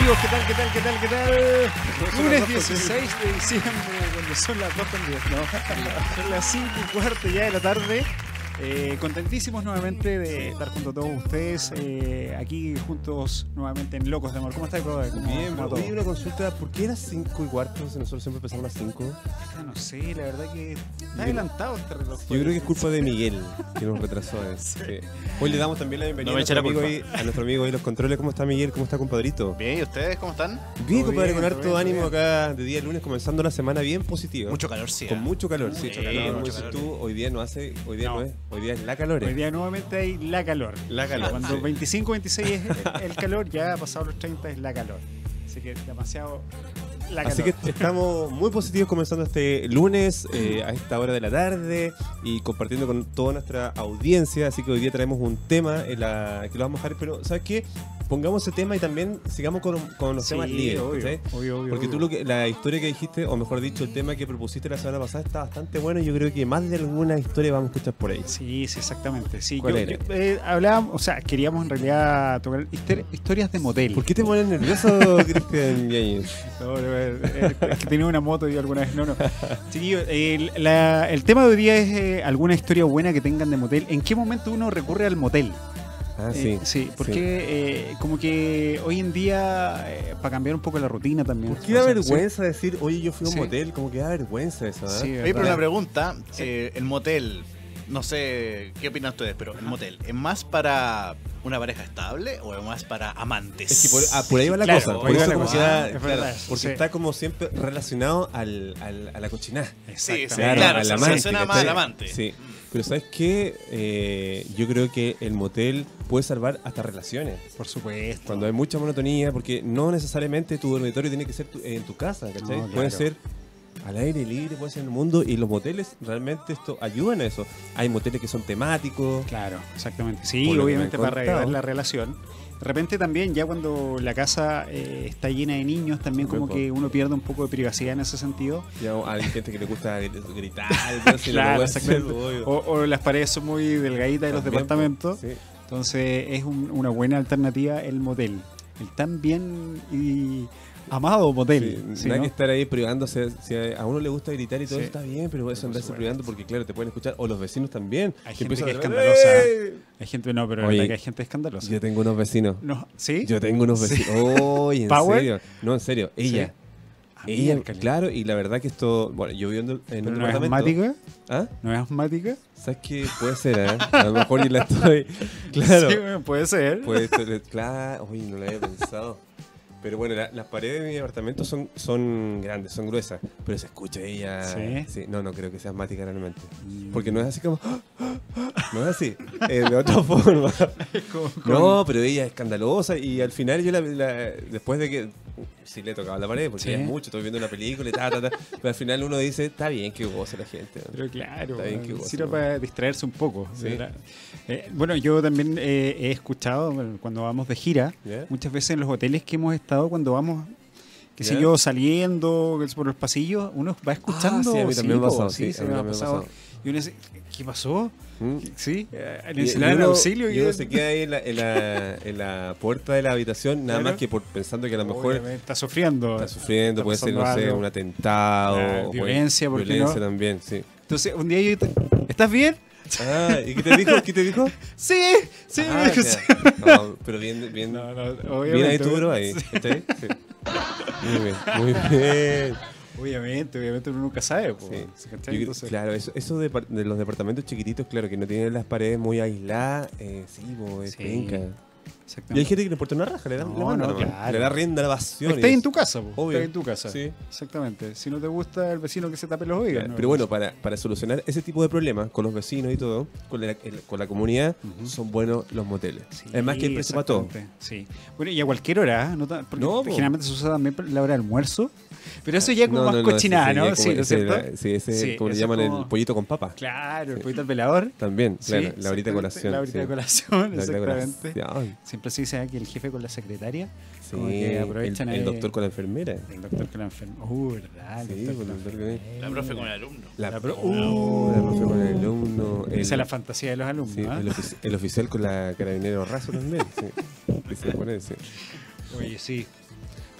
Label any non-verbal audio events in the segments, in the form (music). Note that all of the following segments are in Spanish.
amigos? ¿Qué tal? ¿Qué tal? ¿Qué tal? ¿Qué tal? Lunes 16 de diciembre, cuando son las 2 con 10, ¿no? Son las 5 y cuarto ya de la tarde. Eh, contentísimos nuevamente de estar junto a todos ustedes eh, aquí juntos nuevamente en Locos de Amor. ¿Cómo estás, brother? ¿Cómo- Bien, todo? oye, una consulta, ¿por qué era 5 y cuarto? Si nosotros siempre empezamos a las 5. Ah, No sé, la verdad que está adelantado este reloj. Yo creo que es culpa de Miguel, (laughs) que nos retrasó. eh. Sí. Hoy le damos también la bienvenida No a, nuestro amigo ahí, a nuestro amigo los controles. ¿Cómo está Miguel? ¿Cómo está, compadrito? Bien, ¿y ustedes cómo están? Bien, compadre, bien, con todo harto bien, ánimo todo acá de día lunes, comenzando la semana bien positiva. Mucho calor, sí. Con ¿eh? mucho calor, sí. Mucho Como calor, mucho calor. tú, hoy día no hace, hoy día no, No. es, hoy día es la calor. Hoy día nuevamente hay la calor. La calor. Cuando sí. 25, 26 es (laughs) el- calor, ya pasado los 30 es la calor. Así que demasiado la calor. Así que estamos muy positivos comenzando este lunes eh, a esta hora de la tarde y compartiendo con toda nuestra audiencia. Así que hoy día traemos un tema en la que lo vamos a dejar, pero ¿sabes qué? Pongamos ese tema y también sigamos con, con los Sí, temas libres. obvio, obvio, obvio, Porque tú lo que, la historia que dijiste, o mejor dicho, el tema que propusiste la semana pasada está bastante bueno y yo creo que más de alguna historia vamos a escuchar por ahí. Sí, sí, exactamente. Sí, ¿Cuál yo- era? yo, eh, hablábamos, o sea, queríamos en realidad tocar historias de motel. ¿Por qué te pones nervioso, (laughs) Cristian? No, no, eh, es que tenía una moto y alguna vez. No, no. El, la- el tema de hoy día es eh, alguna historia buena que tengan de motel. ¿En qué momento uno recurre al motel? Ah, Eh, sí. sí, porque eh, como que hoy en día, eh, para cambiar un poco la rutina también. ¿Por qué da vergüenza decir, oye, yo fui a un Sí. motel? Como que da vergüenza eso, ¿ah? Sí, Oye, ¿verdad? pero una pregunta. eh, el motel, no sé qué opinan ustedes, pero el motel, ¿es más para una pareja estable o es más para amantes? Es que por, ah, por ahí va la Claro, cosa. por eso la como Es claro, verdad, porque sí. está como siempre relacionado al, al- a la cochinada. Sí, sí, Exactamente. claro, al se- se suena más al amante. Sí. Pero ¿sabes qué? Eh, yo creo que el motel puede salvar hasta relaciones. Por supuesto. Cuando hay mucha monotonía, porque no necesariamente tu dormitorio tiene que ser tu- en tu casa, ¿cachai? No, Puede ser al aire libre, puede ser en el mundo, y los moteles realmente esto ayudan a eso. Hay moteles que son temáticos. Claro, exactamente. Sí, obviamente para contado. la relación. De repente también, ya cuando la casa eh, está llena de niños, también como que uno pierde un poco de privacidad en ese sentido. Ya hay gente que le gusta gr- gritar, entonces (laughs) Claro, hacer. O, o las paredes son muy delgaditas de los departamentos. sí. Entonces es un- una buena alternativa el motel. El tan bien y amado motel. Sí, ¿sí, no? que estar ahí privándose. Si a uno le gusta gritar y todo Sí. eso está bien, pero eso andarse privando porque, claro, te pueden escuchar. O los vecinos también. Hay que gente que es escandalosa. Hay gente, no, pero la Oye, verdad que hay gente escandalosa. Yo tengo unos vecinos. No, ¿Sí? Yo tengo unos Sí. vecinos. Oye, en ¿Power? serio. No, en serio. Ella. Ah, Ella, claro, y la verdad que esto. Bueno, yo viviendo en ¿Pero un no es departamento. asmática? ¿Ah? ¿No es asmática? ¿Sabes qué? Puede ser, ¿eh? A lo mejor yo la estoy. (laughs) Claro. Sí, puede ser. Puede ser, claro. Uy, no lo había pensado. Pero bueno, la- las paredes de mi apartamento son, son grandes, son gruesas. Pero se escucha ella. ¿Sí? No, no creo que sea asmática realmente. Mm. Porque no es así como. (gasps) No es así. De otra (laughs) forma. (laughs) Con- con- No, pero ella es escandalosa y al final yo la, la- después de que sí le tocaba la pared porque Sí. es mucho, estoy viendo una película y ta, ta, ta, pero al final uno dice, está bien que goce la gente. Pero claro, Está bien que bueno, goce, sirve para distraerse un poco. Sí. Eh, bueno, yo también eh, he escuchado cuando vamos de gira, muchas veces en los hoteles que hemos estado, cuando vamos, qué sé yo, saliendo por los pasillos, uno va escuchando. Ah, sí, a mí también me ha pasado, sí, sí, a mí me ha también me ha pasado. pasado. Y uno dice, ¿qué pasó? Sí, eh, uno- auxilio. y uno se queda ahí en la, en la, (laughs) en la puerta de la habitación, nada Claro. más que por pensando que a lo mejor Obviamente, está sufriendo. está sufriendo, está puede ser, no sé, un atentado, Ah, o violencia, ¿por qué violencia no? también, sí. Entonces, un día yo te- ¿estás bien? Ah, ¿y qué te dijo? ¿Qué te dijo? (laughs) Sí, sí. Ah, me dijo, ya. sí. No, pero bien, bien, No, no, bien ahí tú, bro, ahí. Sí. ¿Está ahí? Sí. Muy bien, muy bien. Obviamente, obviamente uno nunca sabe. po, Sí. claro, eso, eso de, de los departamentos chiquititos, claro, que no tienen las paredes muy aisladas, eh, sí, po, es Sí, penca. Y hay gente que le importa una raja, le da, No, le manda no, claro. le da rienda a la pasión. Estás en tu casa, po. Obvio. Estás en tu casa. Sí. Exactamente. Si no te gusta el vecino que se tape los oídos. Claro, ¿no? Pero bueno, para, para solucionar ese tipo de problemas con los vecinos y todo, con la, el- con la comunidad, son buenos los moteles. Sí, Además que hay precio para todo. Sí. Bueno, y a cualquier hora, ¿eh? porque generalmente se usa también la hora de almuerzo. Pero eso ya es como No, más no, no, cochinada, ¿no? Sí, ¿no es ese cierto? la- Sí, ese, Sí, como le llaman como- el pollito con papa. Claro, el Sí. pollito al velador. También, Sí, claro, la horita de colación. La horita sí. de colación, La horita de exactamente. colación. Siempre se dice que el jefe con la secretaria. Sí, como que el, aprovechan el ahí- doctor con la enfermera. El doctor con la enferma. Uh, ¿verdad? El Sí, doctor con el la doctor que- enfermera. La profe con el alumno. La, La pro- la profe con el alumno. El, Esa es la fantasía de los alumnos. sí, ¿ah? el, ofici- el oficial con la carabinero raso también. Sí. (laughs) Que se pone, sí. Oye, sí.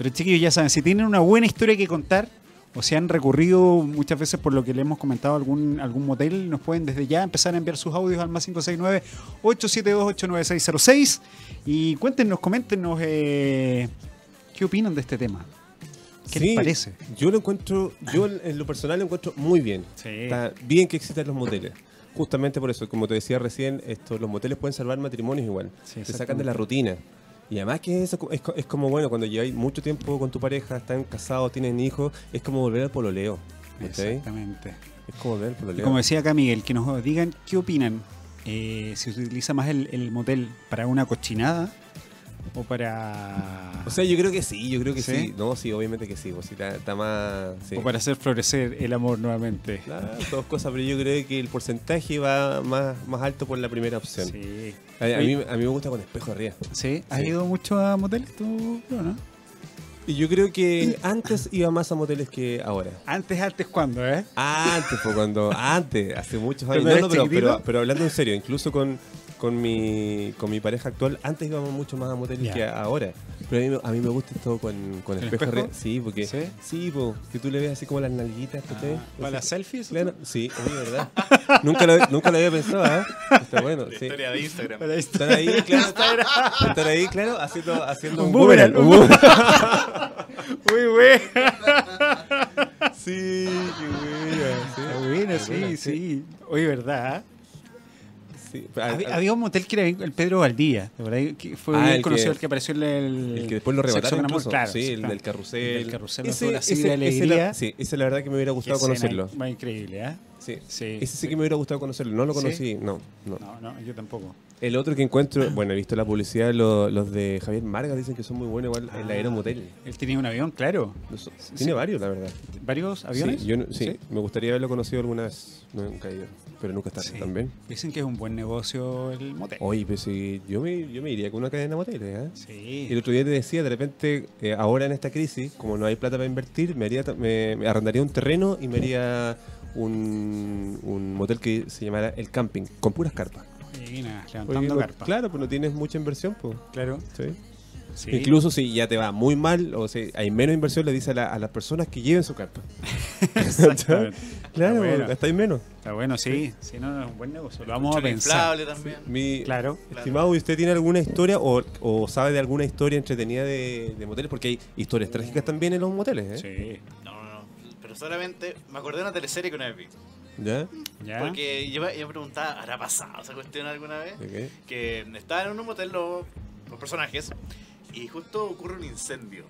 Pero chiquillos, ya saben, si tienen una buena historia que contar o si han recorrido muchas veces por lo que le hemos comentado algún, algún motel, nos pueden desde ya empezar a enviar sus audios al más 569-872-89606 y cuéntenos, coméntenos eh, qué opinan de este tema. ¿Qué Sí, les parece? Yo lo encuentro, yo en lo personal lo encuentro muy bien. Sí. Está bien que existan los moteles. Justamente por eso, como te decía recién, esto, los moteles pueden salvar matrimonios igual. Sí, Te sacan de la rutina. Y además que eso es, es como bueno, cuando lleváis mucho tiempo con tu pareja, están casados, tienen hijos, es como volver al pololeo. ¿cachai? Exactamente. Es como volver al Y pololeo. como decía acá Miguel, que nos digan qué opinan. eh, si se utiliza más el, el motel para una cochinada o para, O sea, yo creo que sí, yo creo que ¿Sí? sí. No, sí, obviamente que sí. Pues, sí, está, está más... sí. o para hacer florecer el amor nuevamente. Claro, dos cosas, pero yo creo que el porcentaje va más, más alto por la primera opción. Sí. A, a mí, a mí me gusta con espejo arriba. ¿Sí? ¿Has ido mucho a moteles tú, no? Y yo creo que antes iba más a moteles que ahora. Antes, antes, ¿cuándo, eh? Antes, fue cuando. Antes, hace muchos años. ¿Cuando No, no, pero, pero, pero hablando en serio, incluso con, con, mi, con mi pareja actual, antes íbamos mucho más a moteles Ya. que ahora. Pero a mí, me- a mí me gusta esto con, con ¿El espejo, espejo? Sí, porque. ¿Sí? Sí, po, que tú le ves así como las nalguitas. Ah, ¿Para las selfies? Claro, sí, oye, ¿verdad? (laughs) nunca, lo, nunca lo había pensado, ¿eh? Está bueno, La sí. historia de Instagram. Para. Están ahí, claro. Están ahí, claro, haciendo, haciendo Un un, boomerang, un. (laughs) Muy bueno. Sí, qué buena. Sí, Está bueno, sí, sí. Oye, ¿verdad? Sí. Había, Ah, había un motel que era el Pedro Valdía, ¿de verdad? Que fue Ah, bien el conocido que- el que apareció en el... El que después lo incluso. claro, sí, el del carrusel. El del carrusel, Ese- ese- de ese la- sí, ese la verdad que me hubiera gustado conocerlo. Más increíble, ¿eh? Sí. Sí. Ese sí que me hubiera gustado conocerlo. No lo conocí, no, no. No, no, yo tampoco. El otro que encuentro, (clears throat) bueno, he visto la publicidad, lo- los de Javier Marga dicen que son muy buenos igual, el Ah. Aeromotel. Él tenía un avión, claro. No Tiene varios, la verdad. ¿Varios aviones? Sí, yo no- sí, ¿Sí? me gustaría haberlo conocido alguna vez. No, nunca he ido, pero nunca está Sí. también. Dicen que es un buen negocio el motel. Oye, pero si yo me, yo me iría con una cadena de moteles, ¿eh? Sí. Y el otro día te decía, de repente, eh, ahora en esta crisis, como no hay plata para invertir, me, haría, ta- me, me arrendaría un terreno y me haría un, un motel que se llamara El Camping, con puras carpas. Buena, levantando carpa. Claro, pues no tienes mucha inversión, pues. Claro. ¿sí? Sí. Incluso si ya te va muy mal, o si hay menos inversión, le dice a, la- a las personas que lleven su carpa. (laughs) Claro, Está bueno. gastáis menos. Está bueno, sí. Sí, no, no, es un buen negocio. Lo vamos a pensar. también. Mi, Claro. Estimado, ¿y usted tiene alguna historia o, o sabe de alguna historia entretenida de, de moteles? Porque hay historias trágicas también en los moteles, ¿eh? Sí. No, no, no. Pero solamente me acordé de una teleserie que una vez vi. ¿Ya? Ya. Porque yo, me- yo me preguntaba, ¿habrá pasado esa cuestión alguna vez? Que estaban en un motel los, los personajes y justo ocurre un incendio.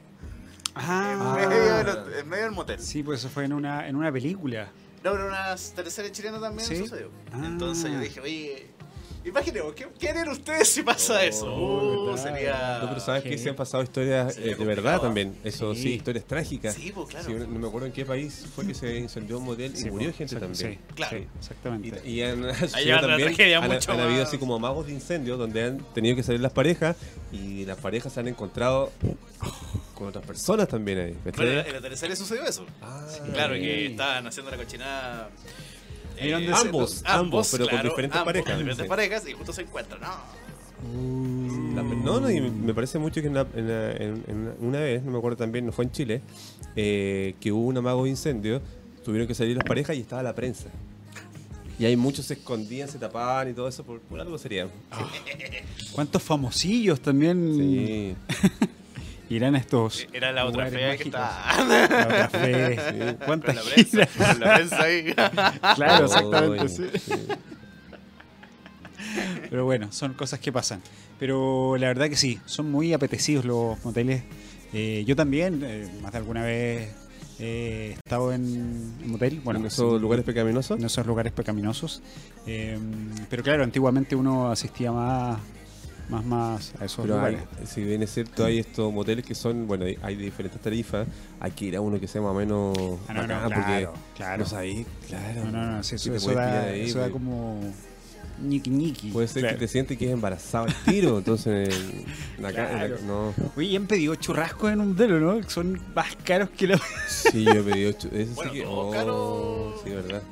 Ah. En, medio de los- en medio del motel. Sí, pues eso fue en una, en una película. No, pero una teleserie chilena también ¿Sí? sucedió. Ah. Entonces yo dije, oye, imaginemos, ¿qué, qué harían ustedes si pasa Oh, eso? Uh. No, pero sabes qué que se han pasado historias eh, de verdad también. Eso sí, Sí. historias trágicas. Sí, pues claro. Sí, no me acuerdo en qué país fue que se incendió un motel y Sí, murió pues, gente exacto, también. Sí, Claro. sí, exactamente. Y, y han, (laughs) la también, tragedia han, mucho han habido más. así como magos de incendio donde han tenido que salir las parejas y las parejas se han encontrado con otras personas también ahí. Bueno, en la- teleserie sucedió eso. Ah, Claro, que estaban haciendo la cochinada. Eh, Ambos, ambos, pero con diferentes ambos, parejas. con diferentes Sí. parejas y justo se encuentran. No. La- no, no, y me parece mucho que en, la- en la- en- en una vez, no me acuerdo también, no fue en Chile, eh, que hubo un amago de incendio, tuvieron que salir las parejas y estaba la prensa. Y ahí muchos se escondían, se tapaban y todo eso, por, por algo sería. (laughs) ¿Cuántos famosillos también Sí. (laughs) irán a estos Era la otra fea que estaba. La otra fe. (laughs) Con ¿Cuántas la prensa, giras? con la prensa ahí. (laughs) Claro, exactamente, sí. sí. Pero bueno, son cosas que pasan. Pero la verdad que sí, son muy apetecidos los moteles. Eh, yo también, eh, más de alguna vez he estado en, en motel. Bueno, en esos sí, lugares pecaminosos. en esos lugares pecaminosos. Eh, pero claro, antiguamente uno asistía más, más, más a esos Pero hay, lugares. si bien es cierto, hay estos moteles que son, bueno, hay- de diferentes tarifas. Hay que ir a uno que sea más o menos Ah, no, no, claro, porque claro. no sabéis, claro. No, no, no, que eso, eso da, pillar ahí, eso da como ñiqui ñiqui. Puede ser Claro. que te sientes que es embarazado al tiro, entonces en la en la- Claro. no. Oye, ¿y han pedido churrascos en un motel, ¿no? Son más caros que los... Sí, yo he pedido. Eso Bueno, sí que. todo oh, caro. Sí, verdad.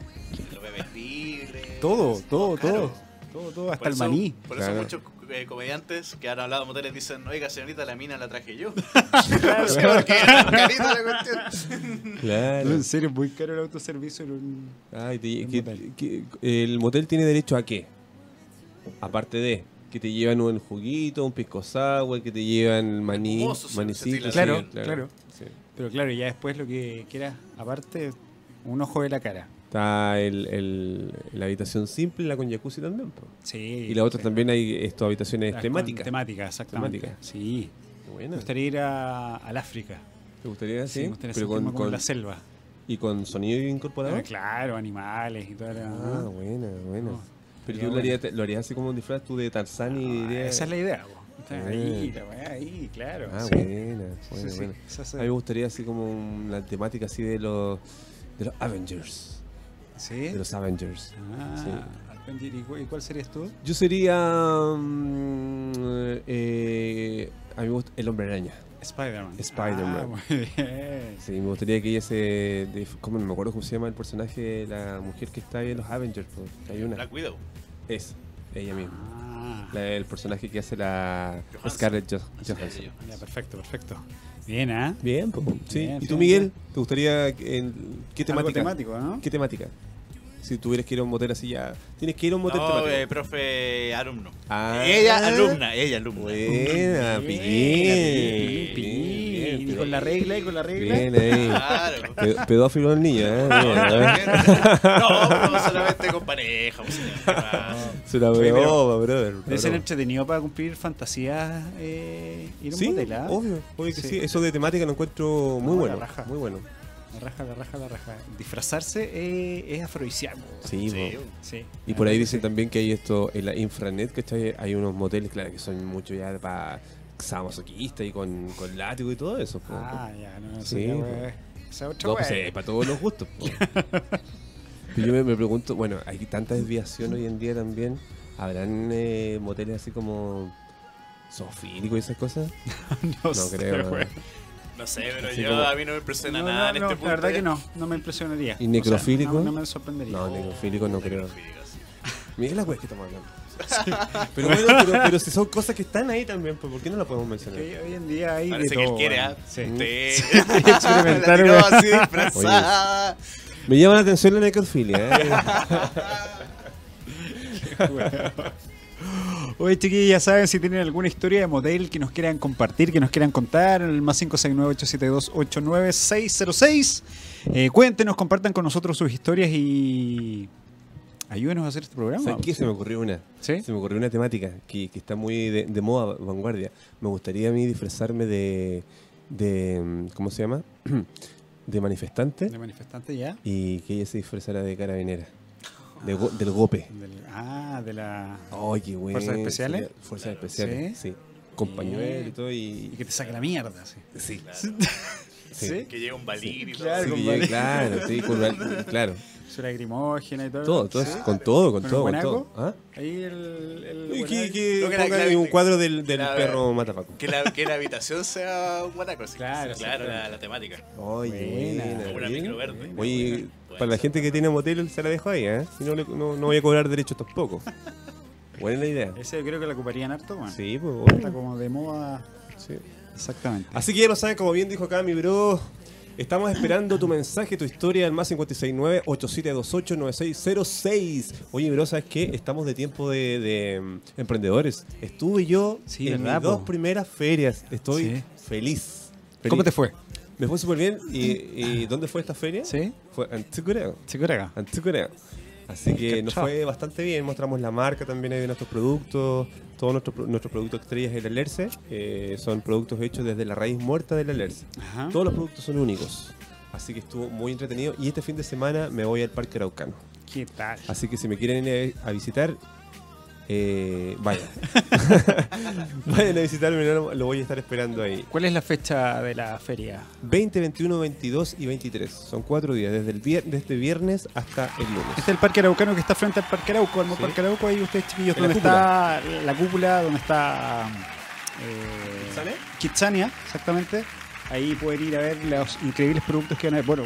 Los bebés libres. Todo, todo, caro. todo. Todo, todo, hasta Por el eso- maní. Por eso Claro. muchos eh, comediantes que han hablado de moteles dicen, oiga señorita, la mina la traje yo. (laughs) Claro, Sí, porque es (laughs) tan carita la cuestión. Claro. En serio, es muy caro el autoservicio en un... Ay, te- El que- motel. que- ¿El motel tiene derecho a qué? Aparte de que te llevan un juguito, un pisco sour, que te llevan maní. Claro, claro. Sí. Pero claro, ya después lo que quieras, aparte, un ojo de la cara. Está el, el- la habitación simple, la con jacuzzi también. po. Sí. Y la otra sí. también hay estas habitaciones Las temáticas. Temáticas, exactamente. Temática. Sí. Qué Me gustaría ir a, al África. ¿Te gustaría Sí, sí? me gustaría Pero con, con- la selva. y con sonido incorporado. Ah, claro, animales y toda la... Ah, buena, buena. Pero tú lo harías, lo harías así como un disfraz tú de Tarzán y Ah. Esa es la idea, po. Ahí, la ahí, claro. Ah, sí. buena, Sí, buena, sí, buena. esa es- A mí me gustaría así como una temática así de los de los Avengers. ¿Sí? De los Avengers. Ah, Avenger, ¿y cu- ¿y cuál serías tú? Yo sería mm, eh, a mí me gusta el hombre araña. Spider-Man. Spider-Man. Ah, muy bien. Sí, me gustaría que ella se de, ¿cómo no me acuerdo cómo se llama el personaje, la mujer que está ahí en los Avengers, hay una. Black Widow. Es ella misma. Ah, La- el personaje que hace la Johansson. Scarlett Johansson. ya, perfecto, perfecto. Bien, ¿ah? Bien, po. sí. Bien, ¿Y tú, Miguel? bien. ¿Te gustaría en- qué Algo temática? temático, ¿no? ¿Qué temática? Si tuvieras que ir a un motel así ya. Tienes que ir a un motel No, temático. eh, profe alumno. Ah. ella alumna, ella alumna. Buena, bien. Bien, Bien, bien. Y con la regla, y con la regla. Bien ahí. Claro. Pe- Pedófilo el niño, ¿eh? Bien, ¿eh? No, no, solamente con pareja. pues, (laughs) Oye, pero broma, brother. Debe ser entretenido para cumplir fantasías eh, ir a un Sí, motel, obvio, obvio que Sí. sí. Eso de temática lo encuentro muy No, bueno. la raja. Muy bueno. La raja, la raja, la raja. Disfrazarse eh, es afrodisíaco. Sí, Sí. Y por ahí Sí. dicen también que hay esto en la infranet, ¿cachai? Hay unos moteles, claro, que son mucho ya para sadomasoquistas y con, con látigo y todo eso. po. Ah, ya, no, no Sí. Esa otra No, pues eh, para todos los gustos. Pero (laughs) yo me, me pregunto, bueno, hay tanta desviación hoy en día también. ¿Habrán eh, moteles así como zoofílicos y esas cosas? (laughs) no, No sé, creo. No sé, pero Así yo como- a mí no me impresiona No, nada no, en no, este punto. la verdad ¿eh? que no, no me impresionaría. ¿Y necrofílico? O sea, no, no me sorprendería. No, necrofílico no creo. Mira la wea que estamos hablando. (laughs) Pero bueno, pero, pero si son cosas que están ahí también, pues ¿por qué no la podemos mencionar? Que hoy en día hay Parece de que él todo, quiere, weón. Sí. (laughs) Sí. experimentar, La tiró weón. así disfrazada. Me llama la atención la necrofilia, ¿eh? (laughs) Oye, chiquillos, ya saben si tienen alguna historia de motel que nos quieran compartir, que nos quieran contar, en el más 569-872-89606. Eh, cuéntenos, compartan con nosotros sus historias y ayúdenos a hacer este programa. ¿Sabes qué? Se me ocurrió una. ¿Sí? Se me ocurrió una temática que, que está muy de, de moda, vanguardia. Me gustaría a mí disfrazarme de, de mm, ¿cómo se llama? (clears throat) de manifestante De manifestante ya. y que ella se disfrazara de carabinera. De go- del gope. Del- ah, de la. Qué bueno. ¿Fuerzas especiales? Fuerzas especiales, sí. Con pañuelo y todo Y y... que te saque la mierda, sí. Sí. (laughs) ¿Sí? Que llega un balín y todo. Claro. Sí, con claro, sí, (laughs) con la- claro. Su lagrimógena y todo. Todo, todo, ¿Sí? con todo, con ¿Con el todo, con todo. ¿Ah? Ahí el. el Y guanaco. que, que pongan la- un cuadro del, del la- perro matapaco. Que la, que la habitación sea un guanaco. sí. Claro, claro, sí, la, claro. la temática. Oye, Buena. buena, Una bien. micro verde. Oye, para la gente que tiene motel se la dejo ahí, ¿eh? Si no, le- no, no voy a cobrar derechos tampoco. Buena la idea. Ese yo creo que la ocuparían harto, bueno. Sí, pues Está como de moda. sí. Exactamente. Así que ya lo saben, como bien dijo acá mi bro. Estamos esperando tu mensaje, tu historia al más 569-8728-9606. Oye, bro, ¿sabes qué? Estamos de tiempo de, de, mm, emprendedores. Estuve yo Sí, en ¿verdad, mis dos primeras ferias. Estoy Sí. feliz. ¿Cómo te fue? Me fue súper bien. ¿Y, y dónde fue esta feria? ¿Sí? Fue en Tsukureo. Chicurega. Anticorea. Así que nos fue bastante bien. Mostramos la marca también de nuestros productos. Todos nuestros, nuestros productos estrellas del Alerce eh, son productos hechos desde la raíz muerta del Alerce. Ajá. Todos los productos son únicos. Así que estuvo muy entretenido. Y este fin de semana me voy al Parque Araucano. ¿Qué tal? Así que si me quieren ir a visitar, eh, vayan. (laughs) vayan a visitarme, lo voy a estar esperando ahí. ¿Cuál es la fecha de la feria? 20, 21, 22 y 23. Son cuatro días, desde el vier- desde viernes hasta el lunes. Este es el Parque Araucano que está frente al Parque Arauco, al Sí. Parque Arauco. Ahí ustedes, chiquillos, donde está la cúpula, donde está. Eh, ¿Kitsania? Kitsania, exactamente. Ahí pueden ir a ver los increíbles productos que van a ver. Bueno,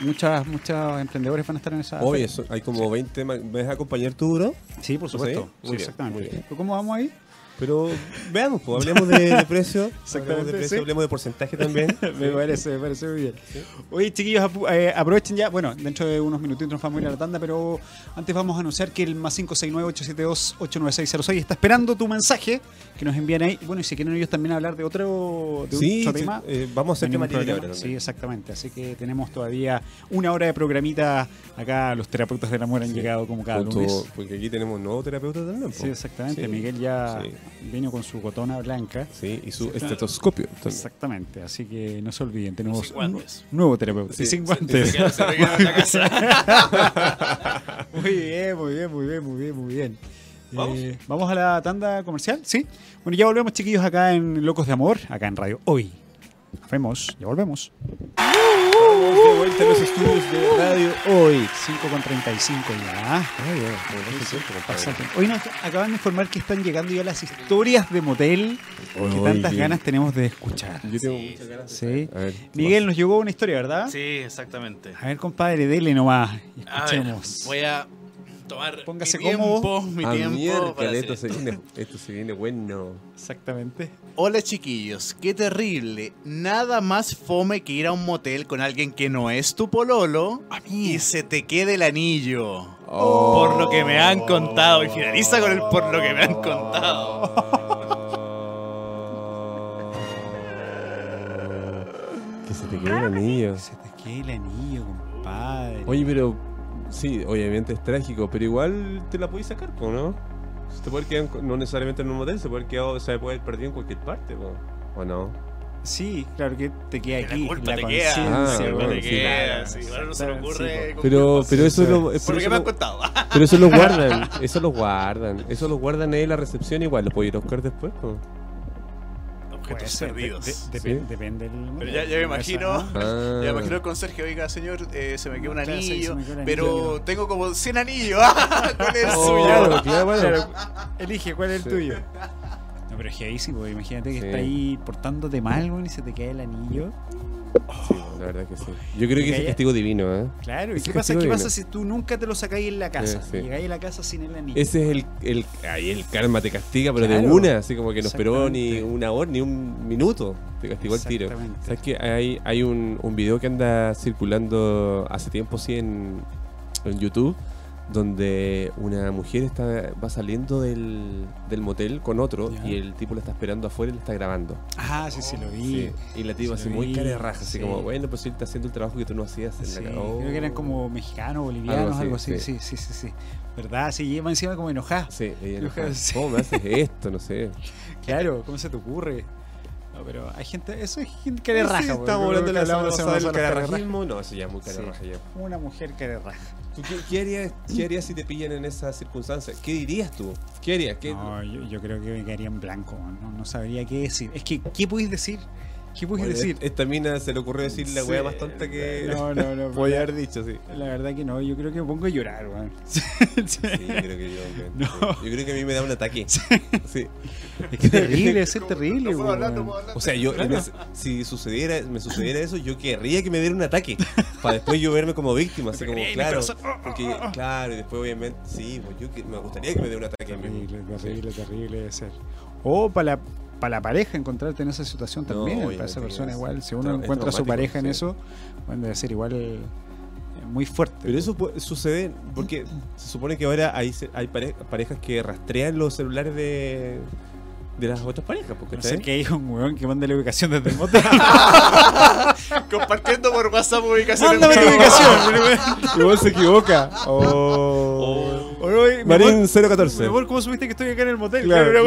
muchas, muchos emprendedores van a estar en esa. Eso, hay como 20. ma- ¿Me a acompañar tú, bro? Sí, por supuesto. ¿Sí? Muy Sí, bien, exactamente. muy bien. ¿Pero ¿Cómo vamos ahí? Pero veamos, pues, hablemos de, de precio. (laughs) Exactamente, Hablemos de precio, sí. hablemos de porcentaje también. (laughs) me parece, me parece muy bien. Oye, chiquillos, eh, aprovechen ya. Bueno, dentro de unos minutitos nos vamos a ir a la tanda, pero antes vamos a anunciar que el más 569-872-89606 está esperando tu mensaje que nos envían ahí. Bueno, y si quieren ellos también hablar de otro, de Sí, otro tema. eh, vamos a hacer tema ahora Sí, exactamente. Así que tenemos todavía una hora de programita. Acá los terapeutas del amor han llegado como cada Junto- lunes. porque aquí tenemos un nuevo terapeuta también. Sí, exactamente. Miguel ya. Vino con su gotona blanca. Sí, y su estetoscopio. también. Exactamente, así que no se olviden, tenemos sin un nuevo terapeuta. Sí, y sin guantes. Se queda- se queda en la (laughs) casa. Muy bien, muy bien, muy bien, muy bien, muy bien. ¿Vamos? Eh, ¿Vamos a la tanda comercial? ¿Sí? Bueno, ya volvemos, chiquillos, acá en Locos de Amor, acá en Radio Hoy. Nos vemos, ya volvemos. Estamos de vuelta en los estudios de radio hoy. 5 con 35 ya. Ay, tiempo. Hoy nos acaban de informar que están llegando ya las historias de motel que tantas bien. ganas tenemos de escuchar. Yo tengo Sí. muchas ganas. Ver, Miguel, nos llegó una historia, ¿verdad? Sí, exactamente. A ver, compadre, dele nomás y A ver, escuchemos. voy a tomar Póngase mi tiempo, cómodo. mi Ah, tiempo. miércoles, para esto, se viene, esto se viene bueno. Exactamente. Hola chiquillos, qué terrible. Nada más fome que ir a un motel con alguien que no es tu pololo y se te quede el anillo. Por lo que me han contado. Y finaliza con el por lo que me han contado. Que se te quede el anillo. Se te quede el anillo, compadre. Oye, pero sí, obviamente es trágico, pero igual te la podéis sacar, po, ¿no? Se te puede quedar, en- no necesariamente en un motel, se puede quedar, o sea, puede haber perdido en cualquier parte, po. ¿o no? Sí, claro que te queda Que la aquí. culpa la te queda. Ah, La culpa bueno, te sí. queda, sí, ahora no se me ocurre. sí, Pero, pero eso lo, pero Por lo que eso me han lo- contado. (laughs) pero eso lo guardan, eso lo guardan, eso lo guardan ahí en la recepción igual, lo puedo ir a buscar después, po. Objetos ser, de- perdidos. de- Sí. depen- Depende del. Pero ya, ya me imagino. ¿no? Ah. (laughs) Ya me imagino el conserje, oiga, señor, eh, se me quedó un anillo, quedó pero anillo. tengo como 100 anillos. (laughs) ¿Cuál es el Oh, suyo? claro, claro, bueno. Claro, elige cuál es el Sí. tuyo. No, pero es que ahí sí, porque imagínate que Sí. está ahí portándote mal, y se te cae el anillo. Sí, la verdad que sí. Yo creo que es castigo divino, ¿eh? Claro, ¿y qué pasa, qué pasa si tú nunca te lo sacáis en la casa? Sí, sí. Llegáis a la casa sin el anillo. Ese es el, el, ahí el karma te castiga, pero de una, así como que no esperó ni una hora, ni un minuto, te castigó el tiro. ¿Sabes que hay, hay un, un video que anda circulando hace tiempo, sí, en, en YouTube, donde una mujer está va saliendo del, del motel con otro y el tipo la está esperando afuera y le está grabando. Ah, sí, sí, lo vi. Sí. Y la tipa Sí, así muy cara de raja, así sí. como, bueno, pues él está haciendo el trabajo que tú no hacías en la creo cara. que eran como mexicanos, bolivianos, Algo algo así. Sí, sí, sí, sí. ¿Verdad? Sí, lleva encima como enojada. Sí, ella (laughs) enojada, creo. ¿Cómo me haces esto? No sé. (laughs) Claro, ¿cómo se te ocurre? No, pero hay gente, eso es gente que le Sí, raja. pues, estamos hablando de la semana pasada del carerrajismo. No, eso ya es muy Sí. carerraja raja. Una mujer que le raja. ¿Tú qué, qué harías, qué harías si te pillan en esa circunstancia? ¿Qué dirías tú? ¿Qué harías? ¿Qué, No, yo, yo creo que me quedaría en blanco. No, no sabría qué decir. Es que, ¿qué podéis decir? ¿Qué Bueno, decir? Esta mina se le ocurrió decir la Sí. wea más tonta que No, no, no. (laughs) podía pero haber dicho, sí. La verdad que no, yo creo que me pongo a llorar, weón. (laughs) Sí, yo creo que yo. (laughs) No. sí. Yo creo que a mí me da un ataque. Sí. Es que terrible, es terrible, No hablar, no hablar. O sea, yo si sucediera, me sucediera eso, yo querría que me diera un ataque. Para después yo verme como víctima, así como, claro. Porque, claro, y después obviamente, sí, pues yo que- me gustaría que me diera un ataque a mí. Terrible, terrible, terrible debe ser. O para la, para la pareja encontrarte en esa situación No, también. para esa persona es igual. Si uno encuentra a su pareja en sí. eso, bueno, debe ser igual eh, muy fuerte. Pero eso puede- sucede porque se supone que ahora hay, se- hay pare- parejas que rastrean los celulares de, de las otras parejas. Porque No sé que hay un weón que manda la ubicación desde el motel. (laughs) Compartiendo por WhatsApp ubicaciones. Mándame tu ubicación. (laughs) Igual se equivoca. Oh. O no, oye, Marín amor, 014. mi amor, ¿cómo supiste que estoy acá en el motel? Claro, Claro,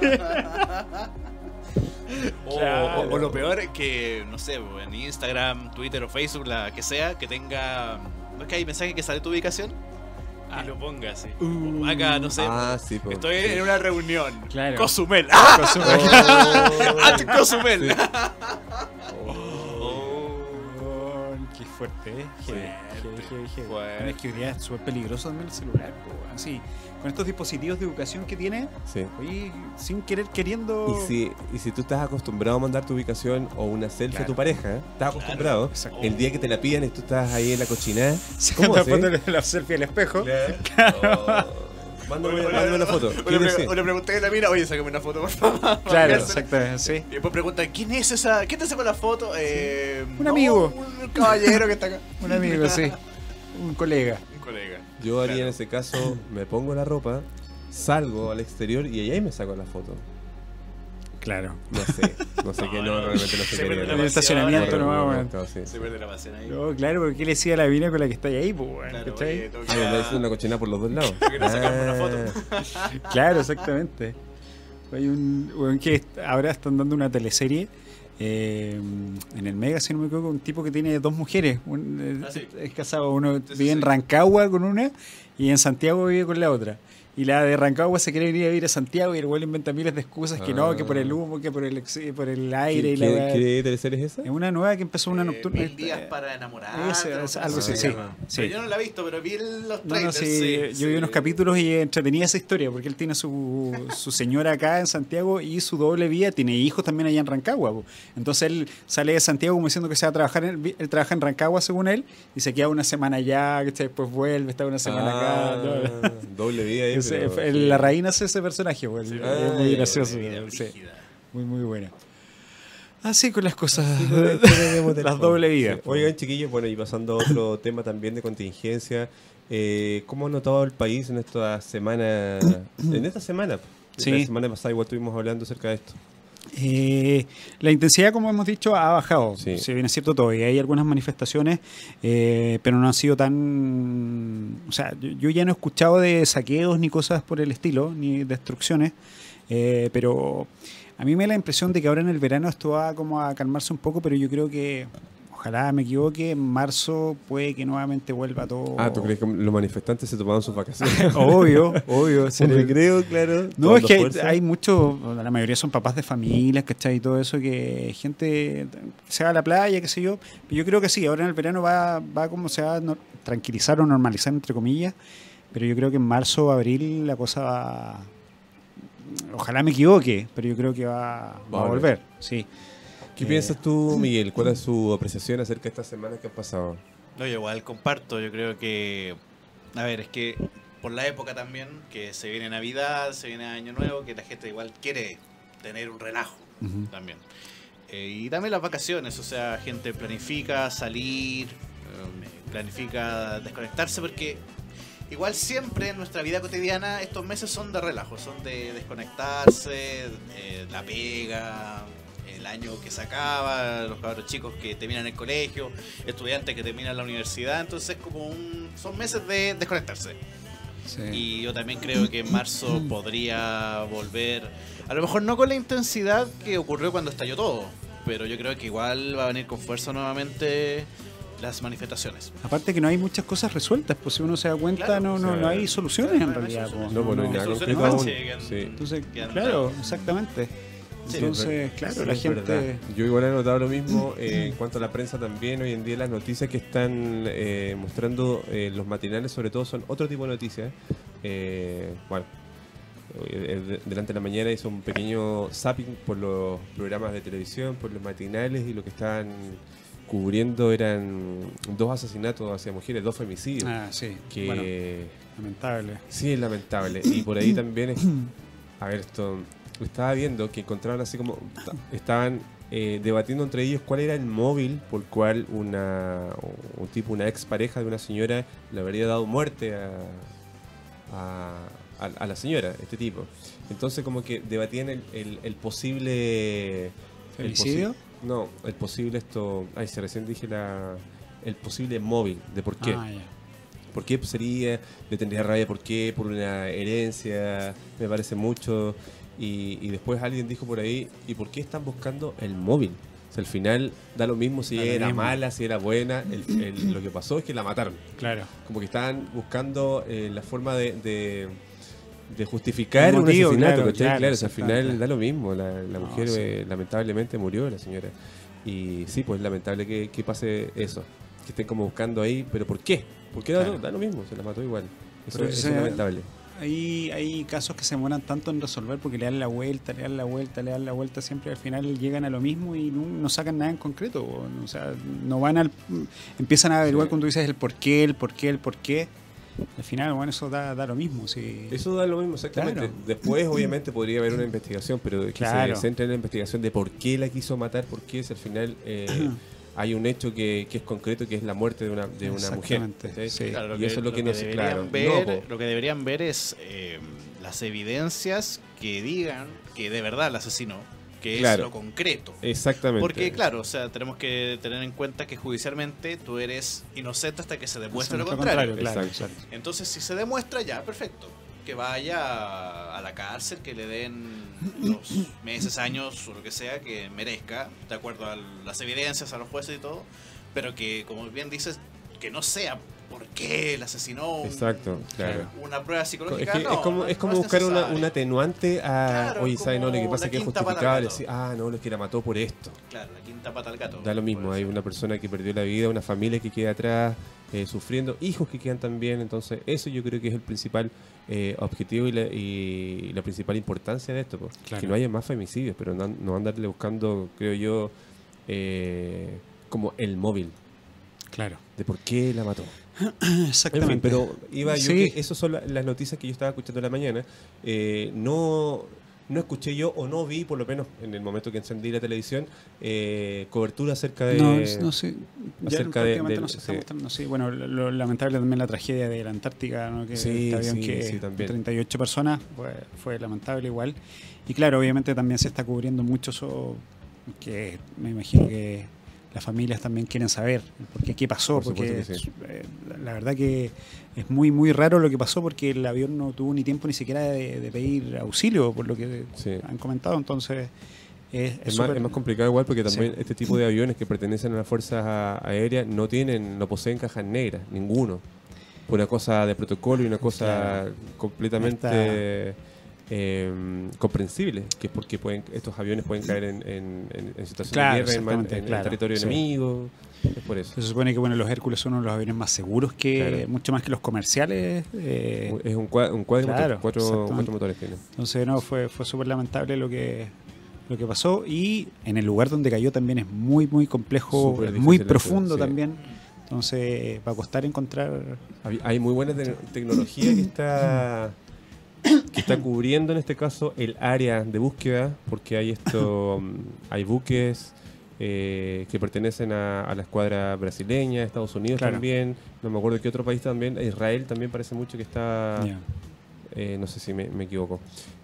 claro. (laughs) O, Claro. o- o lo peor es que, no sé, en Instagram, Twitter o Facebook, la que sea, que tenga. ¿No es que hay mensaje que sale tu ubicación? Y lo ponga así. Uh. Acá, no sé. Ah, sí. Estoy en una reunión. Claro. Cozumel. ¡Ah! (laughs) Oh. ¡At Cozumel! Sí. (laughs) Oh. Weón, Qué fuerte, ¿eh? Bueno, es que hoy día es súper peligroso también el celular, po, weón. Sí, con estos dispositivos de educación que tiene, Sí. oye, sin querer, queriendo. Y si, y si tú estás acostumbrado a mandar tu ubicación o una selfie Claro. a tu pareja, ¿eh? estás acostumbrado. exacto. El día que te la piden y tú estás ahí en la cochinada. (laughs) Se ¿Cómo así? la selfie al espejo. (laughs) Oh. Mándame, mándame una foto. O ¿Quién le, o pregunté a la mina, oye, sácame una foto, por favor. (laughs) Claro, exactamente, sí. Y después preguntan, ¿quién es esa? ¿Quién te sacó la foto? Eh, Un no, amigo. Un caballero que está acá. (laughs) Un amigo, sí. Un colega. Un colega. Yo haría Claro. en ese caso, me pongo la ropa, salgo al exterior y ahí me saco la foto. Claro. No sé, no sé (laughs) qué, no, realmente no sé Se qué. En el estacionamiento weón. claro, sí. Se pierde la pasión ahí. No, claro, porque ¿qué le decía a la mina con la que está ahí, pues, weón, Claro, ¿cachai? oye, tengo que Ah, me ir a- hizo una cochina por los dos lados. (laughs) Sacarme una Ah. Claro, exactamente. Hay un weón que ahora están dando una teleserie eh, en el Mega, si no me equivoco, un tipo que tiene dos mujeres. Un- Ah, sí. Es casado, uno sí, vive en. Rancagua con una y en Santiago vive con la otra. Y la de Rancagua se quiere venir a vivir a Santiago y el güey inventa miles de excusas que no, que por el humo, que por el, ex- por el aire ¿Qué, y la qué, qué teleserie es esa? Es una nueva que empezó una Eh, nocturna. Mil días para enamorar. Ese, es algo así, sí. Sí. Sí. Yo no la he visto, pero vi los trailers. no, sí, sí, yo sí. vi unos capítulos y entretenía esa historia, porque él tiene su, su señora acá en Santiago y su doble vida, tiene hijos también allá en Rancagua. po. Entonces él sale de Santiago como diciendo que se va a trabajar, en- él, trabaja en Rancagua según él, y se queda una semana allá, que después vuelve, está una semana Ah, acá. ¿no? doble vida (laughs) pero- la reina hace ese personaje, Sí, es muy gracioso. Sí, muy, muy buena. Así con las cosas. Con las (laughs) doble vidas. Sí. po. Oigan, chiquillos, bueno, y pasando a otro (coughs) tema también de contingencia, eh, ¿cómo ha notado el país en esta semana? en esta semana. Sí. La semana pasada igual estuvimos hablando acerca de esto. Eh, la intensidad, como hemos dicho, ha bajado. Sí. Si bien es cierto, todavía hay algunas manifestaciones, eh, pero no han sido tan. O sea, yo, ya no he escuchado de saqueos ni cosas por el estilo, ni destrucciones, eh, pero a mí me da la impresión de que ahora en el verano esto va como a calmarse un poco, pero yo creo que. Ojalá me equivoque, en marzo puede que nuevamente vuelva todo. Ah, ¿tú crees que los manifestantes se tomaban sus vacaciones? (laughs) Obvio, obvio. (laughs) Un sería- recreo, claro. no, es que hay, fuerza. hay muchos, la mayoría son papás de familias, ¿cachai? Y todo eso, que gente se va a la playa, qué sé yo. Yo creo que sí, ahora en el verano va, va como se va a no- tranquilizar o normalizar, entre comillas. Pero yo creo que en marzo, abril, la cosa va. Ojalá me equivoque, pero yo creo que va, a volver, sí. ¿Qué Eh, piensas tú, Miguel? ¿Cuál es su apreciación acerca de estas semanas que han pasado? No, yo igual comparto. Yo creo que. A ver, es que por la época también, que se viene Navidad, se viene Año Nuevo, que la gente igual quiere tener un relajo también. Eh, y también las vacaciones, o sea, gente planifica salir, eh, planifica desconectarse, porque igual siempre en nuestra vida cotidiana estos meses son de relajo, son de desconectarse, la pega, el año que se acaba, los cabros chicos que terminan el colegio, estudiantes que terminan la universidad, entonces como un, son meses de desconectarse. Sí. Y yo también creo que en marzo podría volver, a lo mejor no con la intensidad que ocurrió cuando estalló todo, pero yo creo que igual va a venir con fuerza nuevamente las manifestaciones. Aparte que no hay muchas cosas resueltas, pues si uno se da cuenta, Claro, no, no, o sea, no hay soluciones claro, en no hay realidad. soluciones. pues. No, pues no hay nada concreto aún. Sí. Entonces, han claro, exactamente. Sí, Entonces, claro, sí, la verdad. gente... Yo igual he notado lo mismo (clears throat) eh, en cuanto a la prensa también. Hoy en día las noticias que están eh, mostrando eh, los matinales sobre todo son otro tipo de noticias. Eh, bueno, eh, de- delante de la mañana hizo un pequeño zapping por los programas de televisión, por los matinales y lo que estaban cubriendo eran dos asesinatos hacia mujeres, dos femicidios. Ah, sí. que Bueno, lamentable. Sí, es lamentable. Y por ahí también, es- (clears throat) a ver, esto, estaba viendo que encontraron así como, estaban eh, debatiendo entre ellos cuál era el móvil por cual una, un tipo, una ex pareja de una señora le habría dado muerte a, a, a- a la señora, este tipo. Entonces como que debatían el, el- el posible... el ¿Femicidio? posi- no, el posible esto... Ay, se recién dije la... El posible móvil, de por qué. Ah. ¿Por qué sería? ¿Le tendría rabia? ¿Por qué? ¿Por una herencia? Me parece mucho. Y, y después alguien dijo por ahí, ¿y por qué están buscando el móvil? O sea, al final da lo mismo si Da lo era mismo. mala, si era buena. El- el- lo que pasó es que la mataron. Claro. Como que estaban buscando eh, la forma de, de, de justificar El un motivo, asesinato. claro, claro, Claro, o sea, al final da lo mismo. La, la No, mujer sí. eh, lamentablemente murió, la señora. Y sí, pues lamentable que, que pase eso. Que estén como buscando ahí, pero ¿por qué? Porque da, Claro. da lo mismo, se la mató igual. Eso, es lamentable. Hay, hay casos que se demoran tanto en resolver porque le dan la vuelta, le dan la vuelta, le dan la vuelta, siempre al final llegan a lo mismo y no, no sacan nada en concreto. o, sea, no van al. Empiezan a averiguar Sí. cuando dices el por qué, el por qué, el por qué. al final, bueno, eso da, da lo mismo. Sí. Eso da lo mismo, exactamente. Claro. Después, (clears throat) obviamente, podría haber una investigación, pero que Claro. se centre en la investigación de por qué la quiso matar, por qué si al final eh, (clears throat) hay un hecho que, que es concreto, que es la muerte de una, de una mujer. Sí. Claro, y eso es lo que, no se deberían claro. ver, no, lo que deberían ver es eh, las evidencias que digan que de verdad el asesinó, que Claro. es lo concreto. Exactamente. Porque, claro, o sea, tenemos que tener en cuenta que judicialmente tú eres inocente hasta que se demuestre lo Lo contrario. claro, Exacto. exacto. Entonces, si se demuestra, ya, perfecto. Que vaya a la cárcel, que le den los meses, años o lo que sea que merezca, de acuerdo a las evidencias, a los jueces y todo. Pero que, como bien dices, que no sea por qué el asesinó. Exacto, claro. Una prueba Es, psicológica. que no, es como, es como no buscar una, un atenuante a. Claro, oye, ¿sabes? No, lo que pasa es que es justificable. decir, ah, no, es que la mató por esto. Claro, la quinta pata al gato. Da lo mismo, hay una persona que perdió la vida, una familia que queda atrás eh, sufriendo, hijos que quedan también, entonces eso yo creo que es el principal eh, objetivo y la, y la principal importancia de esto. Claro. que no haya más femicidios, pero no, no andarle buscando, creo yo, eh, como el móvil, Claro. de por qué la mató. (coughs) En Exactamente. fin, pero iba yo Sí. que esas son la- las noticias que yo estaba escuchando en la mañana. Eh, no, no escuché yo o no vi, por lo menos en el momento que encendí la televisión, eh, cobertura acerca de... No, no sé. Acerca de- del- sí. bueno, lo, lo lamentable también la tragedia de la Antártica, ¿no? que Sí, este avión sí, que sí, también. 38 personas fue, fue lamentable igual. Y claro, obviamente también se está cubriendo mucho eso, que me imagino que las familias también quieren saber por qué, pasó, Por porque la verdad que es muy muy raro lo que pasó porque el avión no tuvo ni tiempo ni siquiera de, de pedir auxilio, por lo que Sí. han comentado, entonces es, Es más, es más complicado igual porque también Sí. este tipo de (laughs) aviones que pertenecen a las fuerzas aéreas no tienen, no poseen cajas negras, ninguno. Una cosa de protocolo y una cosa Claro. completamente eh, comprensible, que es porque pueden, estos aviones pueden caer en, en, en- en situaciones Claro, de guerra, en, claro, territorio sí. enemigo, es por eso. Se supone que bueno, los Hércules son uno de los aviones más seguros que Claro. mucho más que los comerciales. eh, es un, cua- un cuadro claro, cuatro, motores tiene. entonces no fue fue súper lamentable lo que lo que pasó y en el lugar donde cayó también es muy muy complejo, muy profundo sí. también. Entonces va a costar encontrar Hay, muy buena te- tecnología que está que está cubriendo en este caso el área de búsqueda porque hay esto (coughs) hay buques eh, que pertenecen a, a la escuadra brasileña Estados Unidos Claro. también no me acuerdo qué otro país también Israel también parece mucho que está ya, eh, no sé si me, me equivoco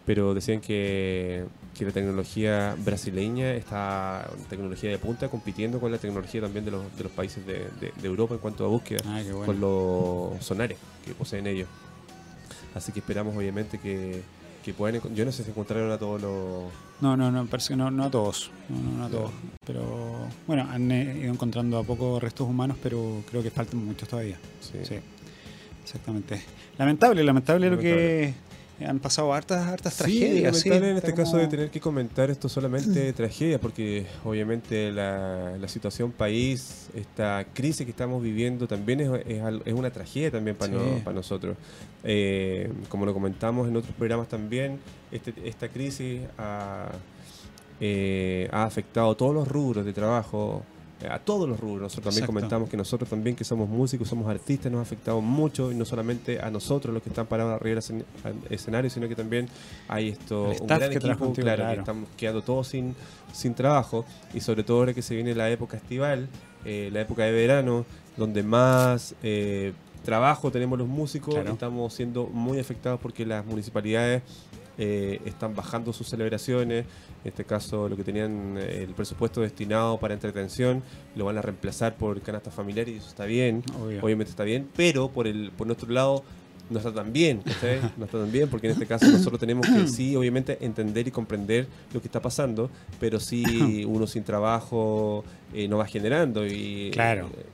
pero decían que, que la tecnología brasileña está tecnología de punta compitiendo con la tecnología también de los, de los países de, de- de Europa en cuanto a búsqueda Ah, bueno. con los sonares que poseen ellos. Así que esperamos obviamente que, que Yo no sé si encontraron a todos los... No, no, no, parece que no, no a todos. No, no, no a todos. Pero bueno, han eh, ido encontrando a poco restos humanos, pero creo que faltan muchos todavía. sí. Sí, exactamente. Lamentable, lamentable, lo que han pasado hartas, hartas Sí, tragedias. sí, lamentable en este caso de tener que comentar esto solamente tragedias, porque obviamente la, la situación país, esta crisis que estamos viviendo también es, es es una tragedia también para, Sí. no- para nosotros. Eh, como lo comentamos en otros programas también, este- esta crisis ha, eh, ha afectado a todos los rubros de trabajo, a todos los rubros. Nosotros también Exacto. comentamos que nosotros también que somos músicos, somos artistas, nos ha afectado mucho y no solamente a nosotros los que están parados arriba del escenario, sino que también hay esto El un gran que equipo, contigo, claro, claro. que estamos quedando todos sin, sin trabajo y sobre todo ahora que se viene la época estival, eh, la época de verano, donde más eh, trabajo tenemos los músicos, Claro. estamos siendo muy afectados porque las municipalidades eh, están bajando sus celebraciones, en este caso lo que tenían eh, el presupuesto destinado para entretención, lo van a reemplazar por canastas familiares y eso está bien, Obvio. obviamente está bien, pero por el por nuestro lado no está tan bien, ¿cachai? No está tan bien porque en este caso nosotros tenemos que sí, obviamente, entender y comprender lo que está pasando, pero sí uno sin trabajo eh, no va generando y Claro. eh,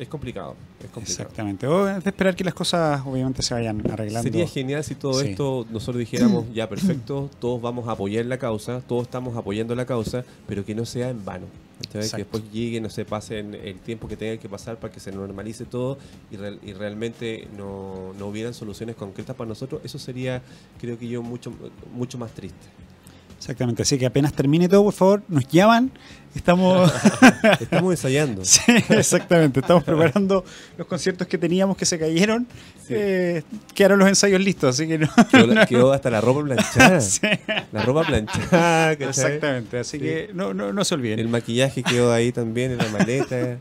es complicado, complicado. Exactamente. O es de esperar que las cosas obviamente se vayan arreglando. Sería genial si todo Sí. esto nosotros dijéramos, ya perfecto, todos vamos a apoyar la causa, todos estamos apoyando la causa, pero que no sea en vano. Que después llegue, no se pasen el tiempo que tenga que pasar para que se normalice todo y, real- y realmente no, no hubieran soluciones concretas para nosotros. Eso sería, creo que yo, mucho, mucho más triste. Exactamente, así que apenas termine todo, por favor, nos llaman. Estamos, (laughs) Estamos ensayando. Sí, exactamente, estamos preparando los conciertos que teníamos que se cayeron. Eh, quedaron los ensayos listos, así que no. Quedó, (laughs) quedó hasta la ropa planchada. (laughs) Sí, La ropa planchada, ¿cachai? exactamente, así Sí. que no, no, no se olviden. El maquillaje quedó ahí también en la maleta.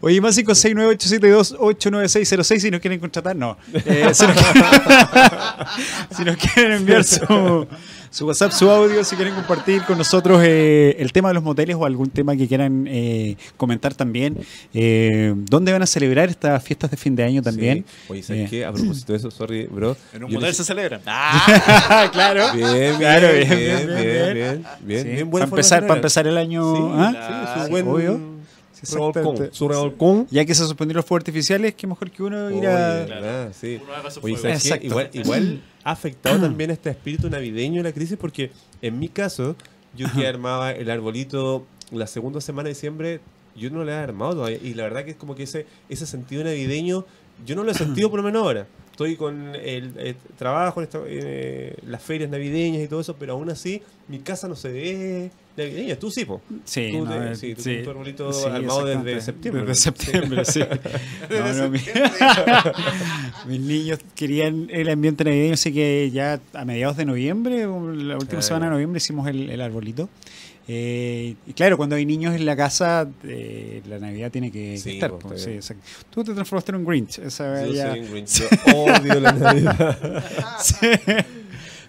Oye, más 569-872-89606 si nos quieren contratar, no. Eh, si, nos quieren, si nos quieren enviar su, su WhatsApp, su audio, si quieren compartir con nosotros eh, el tema de los moteles o algún tema que quieran eh, comentar también. Eh, ¿Dónde van a celebrar estas fiestas de fin de año también? Sí. Oye, ¿sabes Eh. qué? A propósito de eso, sorry, bro. En un motel les- se celebran. (laughs) ¡Ah! (laughs) claro. Bien, bien, Claro, bien, bien, bien, bien, bien, bien. bien, bien, Sí, buena para empezar, para empezar el año. Sí, ¿ah? sí, es Sí, un buen obvio. Sí, revolcón, exactamente. su revolcón. Ya que se suspendieron los fuegos artificiales, qué mejor que uno ir a. igual ha afectado (clears throat) también este espíritu navideño de la crisis porque en mi caso, yo que armaba el arbolito la segunda semana de diciembre, yo no lo he armado todavía. Y la verdad que es como que ese, ese sentido navideño, yo no lo he sentido (clears throat) por lo menos ahora. Estoy con el, eh, trabajo, en esta- eh, las ferias navideñas y todo eso, pero aún así mi casa no se ve navideña. Tú sí, po. Sí, Tú no, te- eh, sí, tú sí. con tu arbolito Sí, armado desde septiembre, Desde septiembre, sí. (laughs) No, no, mi- (laughs) mis niños querían el ambiente navideño, así que ya a mediados de noviembre, la última semana de noviembre, hicimos el, el arbolito. Eh, y claro, cuando hay niños en la casa, eh, la Navidad tiene que Sí, estar. pues, sí, bien. exacto. Tú te transformaste en un Grinch. Esa Yo ya- soy un (laughs) Grinch. Yo odio la Navidad. (laughs) Sí.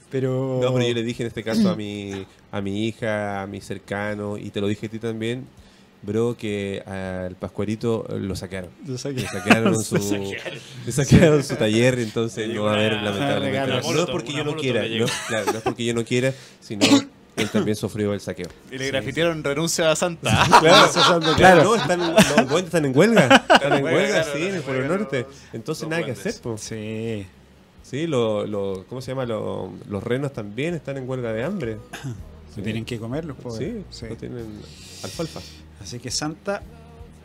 Pero. No, pero yo le dije en este caso a mi, a mi hija, a mi cercano, y te lo dije a ti también, bro, que al Pascualito lo sacaron. Sé que- Le sacaron (laughs) su, le sacaron su taller, entonces Le no va a haber lamentablemente. No, es porque yo no quiera, le no, claro, no es porque yo no quiera, sino él también sufrió el saqueo. Y le grafitearon renuncia a Santa. (laughs) Claro, Claro. claro. No, están, los duendes están en huelga. Están en Huelga, sí, en el Polo Norte. los- Entonces los nada que hacer, pues. Sí. Sí, lo, lo- ¿cómo se llama? Lo- los renos también están en huelga de hambre. Se tienen que comerlos, pues. Sí, Sí. no tienen alfalfa. Así que Santa.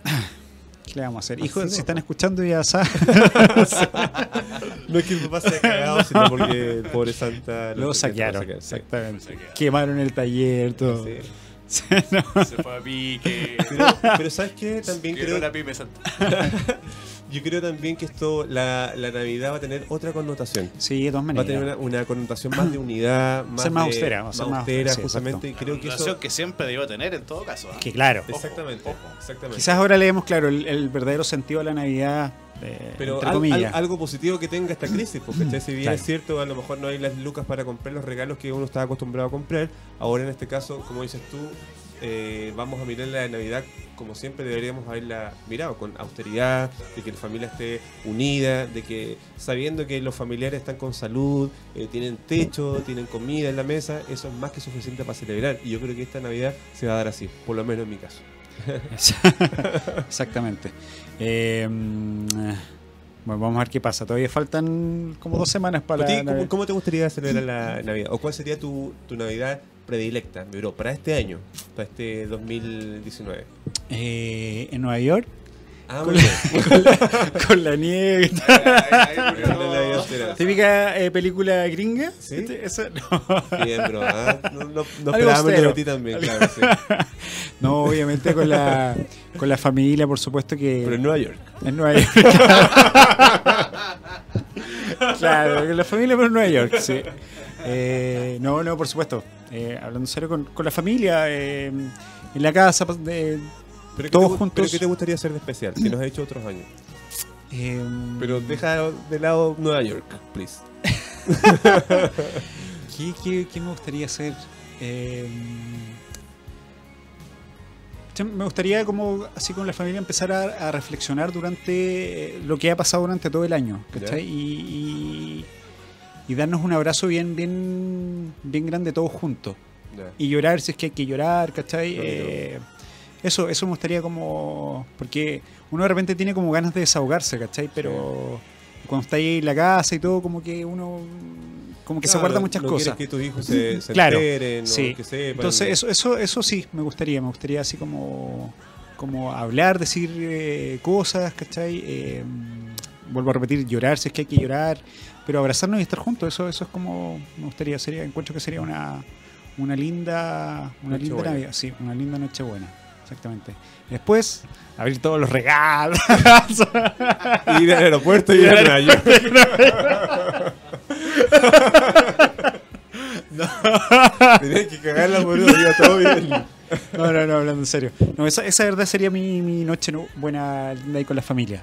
(coughs) ¿Qué le vamos a hacer? Hijos, no, si están escuchando ya saben. (laughs) (laughs) No es que el papá se haya cagado, (laughs) sino porque el pobre Santa Lo que- saquearon. Exactamente. saquearon. Quemaron el taller, todo. Sí. Sí, (laughs) no. Se fue a pique. Pero, pero ¿sabes qué? También creo, la pyme Santa. (laughs) yo creo también que esto, la, la Navidad va a tener otra connotación. Sí, de todas Va a maneras. tener una, una connotación más de unidad, más, ser más de- austera, va a ser más austera, austera, sí, justamente. Y creo que eso. que siempre debió tener en todo caso. ¿ah? Que claro. Exactamente, Ojo, ojo. exactamente. Quizás ahora leemos, claro, el, el verdadero sentido de la Navidad. Eh, Pero entre al- comillas. al- algo positivo que tenga esta crisis, porque ¿cachai? si bien Claro. es cierto, a lo mejor no hay las lucas para comprar los regalos que uno estaba acostumbrado a comprar, ahora en este caso, como dices tú, eh, vamos a mirar la Navidad como siempre deberíamos haberla mirado, con austeridad, de que la familia esté unida, de que sabiendo que los familiares están con salud, eh, tienen techo, tienen comida en la mesa, eso es más que suficiente para celebrar. Y yo creo que esta Navidad se va a dar así, por lo menos en mi caso. (laughs) Exactamente. Eh, mm, bueno, vamos a ver qué pasa. Todavía faltan como dos semanas para ¿A ti la cómo, cómo te gustaría celebrar la Navidad? ¿O cuál sería tu, tu Navidad predilecta, bro, para este año, para este 2019? Eh, en Nueva York, Ah, Con muy bien. con la nieve. Murió (laughs) La entera. Típica eh, película gringa. ¿Sí? Este- esa- (laughs) no. Bien, bro. ah, No, no, no esperábamos de ti también, Algo- claro. Sí. (laughs) No, obviamente con la, con la familia, por supuesto que. Pero en Nueva York. En Nueva York. claro, con la familia, pero en Nueva York, sí. Eh, no, no, por supuesto. Eh, hablando en serio, con, con la familia, eh, en la casa, de, Pero ¿qué Todos te juntos. ¿Pero qué te gustaría hacer de especial? Que nos has hecho otros años. eh, Pero deja de lado Nueva York, please. (laughs) ¿qué, qué, qué me gustaría hacer? Eh, che, me gustaría, como así con la familia, empezar a, a reflexionar durante eh, lo que ha pasado durante todo el año, ¿cachai? Y, y- y darnos un abrazo bien, bien, bien grande todos juntos. Y llorar si es que hay que llorar, ¿cachai? Eh, eso, eso me gustaría como... Porque uno de repente tiene como ganas de desahogarse, ¿cachai? Pero cuando está ahí en la casa y todo, como que uno... Como que se guarda muchas no cosas. quieres que tus hijos se, se Claro, enteren, o sí. que sepan. Entonces, eso, eso, eso sí, me gustaría. Me gustaría así como, como hablar, decir eh, cosas, ¿cachai? Eh, vuelvo a repetir, llorar si es que hay que llorar, pero abrazarnos y estar juntos, eso, eso es como me gustaría, sería, encuentro que sería una, una linda, una linda. Navidad, sí, una linda Nochebuena, exactamente. Después, abrir todos los regalos. (laughs) Ir al aeropuerto y ir a Nueva York. (laughs) Tenés que cagarla, boludo. Iba todo bien. No, no, no, hablando en serio. No, esa, esa verdad sería mi, mi noche no- buena linda ahí con la familia.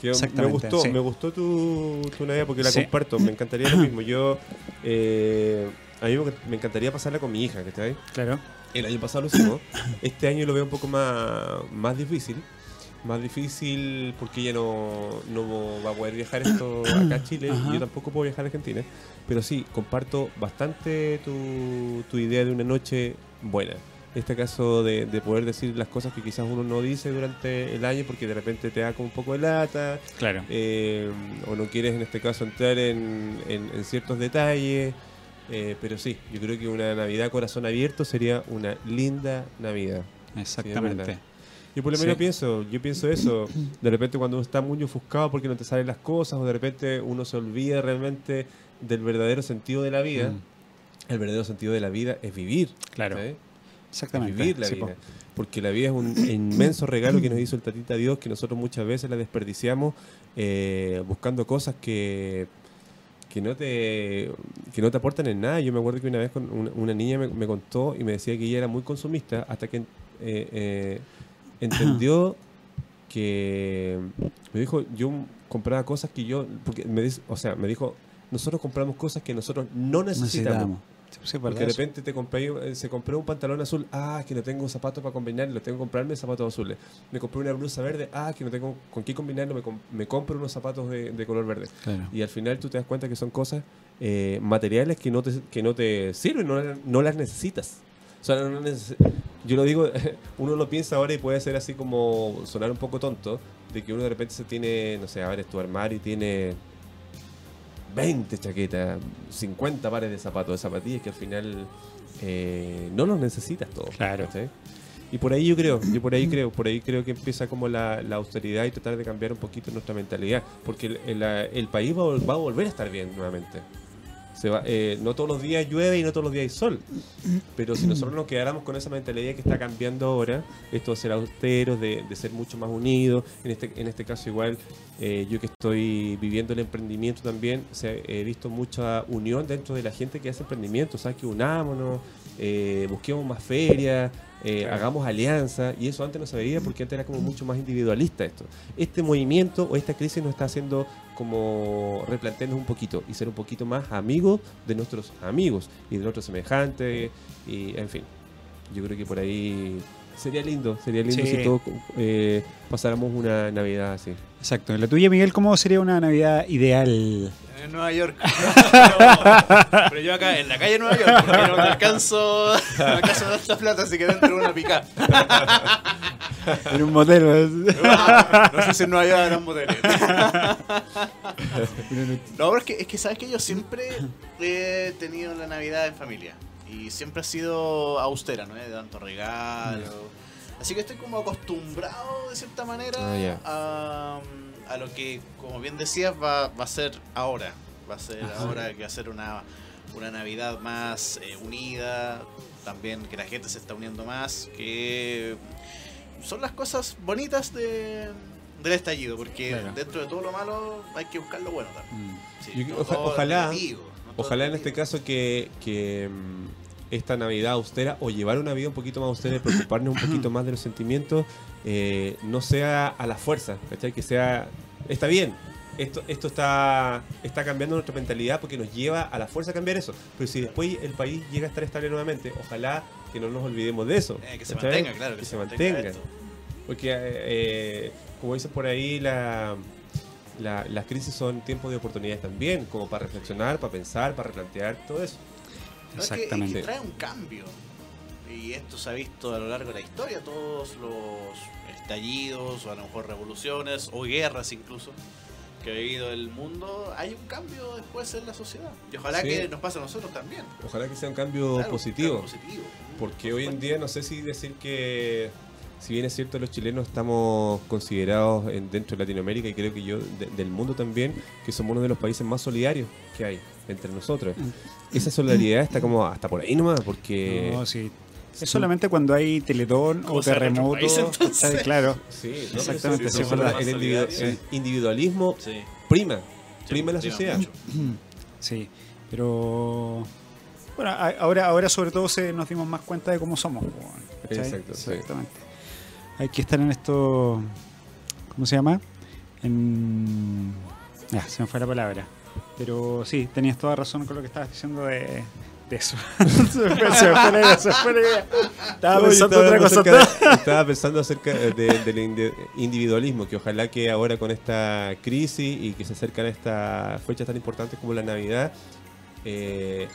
Que me gustó, sí. me gustó tu, tu Navidad porque la Sí. comparto. Me encantaría lo mismo. Yo, eh, a mí me- me encantaría pasarla con mi hija, ¿cachai? Claro. El año pasado lo hicimos. (coughs) Este año lo veo un poco más, más difícil. Más difícil porque ella no, no va a poder viajar esto acá a (coughs) Chile Ajá. y yo tampoco puedo viajar a Argentina. Pero sí, comparto bastante tu, tu idea de una noche buena. Este caso de, de poder decir las cosas que quizás uno no dice durante el año porque de repente te da como un poco de lata Claro. eh, o no quieres en este caso entrar en, en- en ciertos detalles. Eh, pero sí, yo creo que una Navidad corazón abierto sería una linda Navidad. Exactamente. verdad. Yo por lo menos Sí. pienso, yo pienso eso. De repente cuando uno está muy ofuscado porque no te salen las cosas, o de repente uno se olvida realmente del verdadero sentido de la vida. Mm, El verdadero sentido de la vida es vivir. claro. ¿sabes? Exactamente. vivir la Sí, vida. po. Porque la vida es un inmenso regalo que nos hizo el tatita Dios, que nosotros muchas veces la desperdiciamos eh, buscando cosas que, que, no te, que no te aportan en nada. Yo me acuerdo que una vez con una, una niña me, me contó y me decía que ella era muy consumista hasta que eh, eh, entendió (clears throat) que me dijo yo compraba cosas que yo porque me dice, o sea me dijo nosotros compramos cosas que nosotros no necesitamos Necesitamos. Sí, porque de repente te compré, eh, se compró un pantalón azul, ah, es que no tengo zapatos para combinarlo, tengo que comprarme zapatos azules. Me compré una blusa verde, ah, que no tengo con qué combinarlo, me, me compro unos zapatos de, de color verde. Claro. Y al final tú te das cuenta que son cosas eh, materiales que no te, que no te sirven, no, no las necesitas. O sea, no- neces- yo lo digo, (laughs) uno lo piensa ahora y puede ser así como sonar un poco tonto, de que uno de repente se tiene, no sé, a ver, es tu armario y tiene 20 chaquetas, 50 pares de zapatos, de zapatillas que al final eh, no los necesitas todos. Claro. ¿cachai? Y por ahí yo creo, yo por ahí creo, por ahí creo que empieza como la, la austeridad y tratar de cambiar un poquito nuestra mentalidad, porque el, el- el país va a volver a estar bien nuevamente. Se va, eh, no todos los días llueve y no todos los días hay sol, pero si nosotros nos quedáramos con esa mentalidad que está cambiando ahora, esto de ser austeros, de, de ser mucho más unidos, en este, en este caso igual, eh, yo que estoy viviendo el emprendimiento también, o sea, he visto mucha unión dentro de la gente que hace emprendimiento, ¿sabes? Que unámonos, eh, busquemos más ferias, eh, Claro. hagamos alianzas, y eso antes no se veía porque antes era como mucho más individualista esto. Este movimiento o esta crisis nos está haciendo como replantearnos un poquito y ser un poquito más amigos de nuestros amigos y de nuestros semejantes, y en fin, yo creo que por ahí sería lindo, sería lindo Sí. si todos eh, pasáramos una Navidad así. Exacto. ¿La tuya, Miguel, cómo sería una Navidad ideal? En Nueva York. (laughs) pero, pero yo acá en la calle de Nueva York, porque no me alcanzo, no me alcanzo a dar esta plata, así que dentro de una pica. (laughs) En un motel. No sé si en Nueva York habrán moteles. (laughs) No, pero es que, es que sabes que yo siempre he tenido la Navidad en familia. Y siempre ha sido austera, ¿no? De tanto regalo. Así que estoy como acostumbrado de cierta manera Ah, a, a lo que, como bien decías, va, va a ser ahora. Va a ser Ajá. ahora que va a ser una, una Navidad más eh, unida. También que la gente se está uniendo más. Que son las cosas bonitas de, del estallido. Porque Claro. dentro de todo lo malo hay que buscar lo bueno también. Mm. Sí, Yo- no oja- ojalá- negativo, no todo Ojalá en este caso que, que, mm, esta Navidad austera o llevar una vida un poquito más austera y preocuparnos un poquito más de los sentimientos eh, no sea a la fuerza, ¿cachai? Que sea... Está bien, esto, esto está, está cambiando nuestra mentalidad porque nos lleva a la fuerza a cambiar eso. Pero si después el país llega a estar estable nuevamente, ojalá que no nos olvidemos de eso. Eh, que se ¿cachai? mantenga, claro, Que se mantenga. Porque, eh, como dicen por ahí, la, la- las crisis son tiempos de oportunidades también, como para reflexionar, para pensar, para replantear, todo eso. No, es que- Exactamente. es que trae un cambio. Y esto se ha visto a lo largo de la historia, todos los estallidos, o a lo mejor revoluciones, o guerras incluso, que ha vivido el mundo, hay un cambio después en la sociedad. Y ojalá Sí. que nos pase a nosotros también. Ojalá que sea un cambio Claro, positivo, porque Por hoy en día no sé si decir que, si bien es cierto, los chilenos estamos considerados en- dentro de Latinoamérica y creo que yo de- del mundo también, que somos uno de los países más solidarios que hay. entre nosotros. Esa solidaridad está como hasta por ahí nomás, porque... No, sí. Es solamente cuando hay teletón o terremoto. Claro. Sí, no, Exactamente, sí, verdad. El, individu- Sí. el individualismo Sí. prima, prima en la sociedad. mucho. (clears throat) Sí, pero bueno, ahora, ahora sobre todo se nos dimos más cuenta de cómo somos. Exacto, sí. Exactamente. Hay que estar en esto, ¿cómo se llama? En... Se me fue la palabra. Pero sí, tenías toda razón con lo que estabas diciendo de, de eso. (laughs) se me fue, se me fue la idea, se me idea. Estaba No, pensando estaba otra cosa. de- estaba pensando acerca de- del indi- individualismo, que ojalá que ahora con esta crisis y que se acercan estas fechas tan importantes como la Navidad, eh,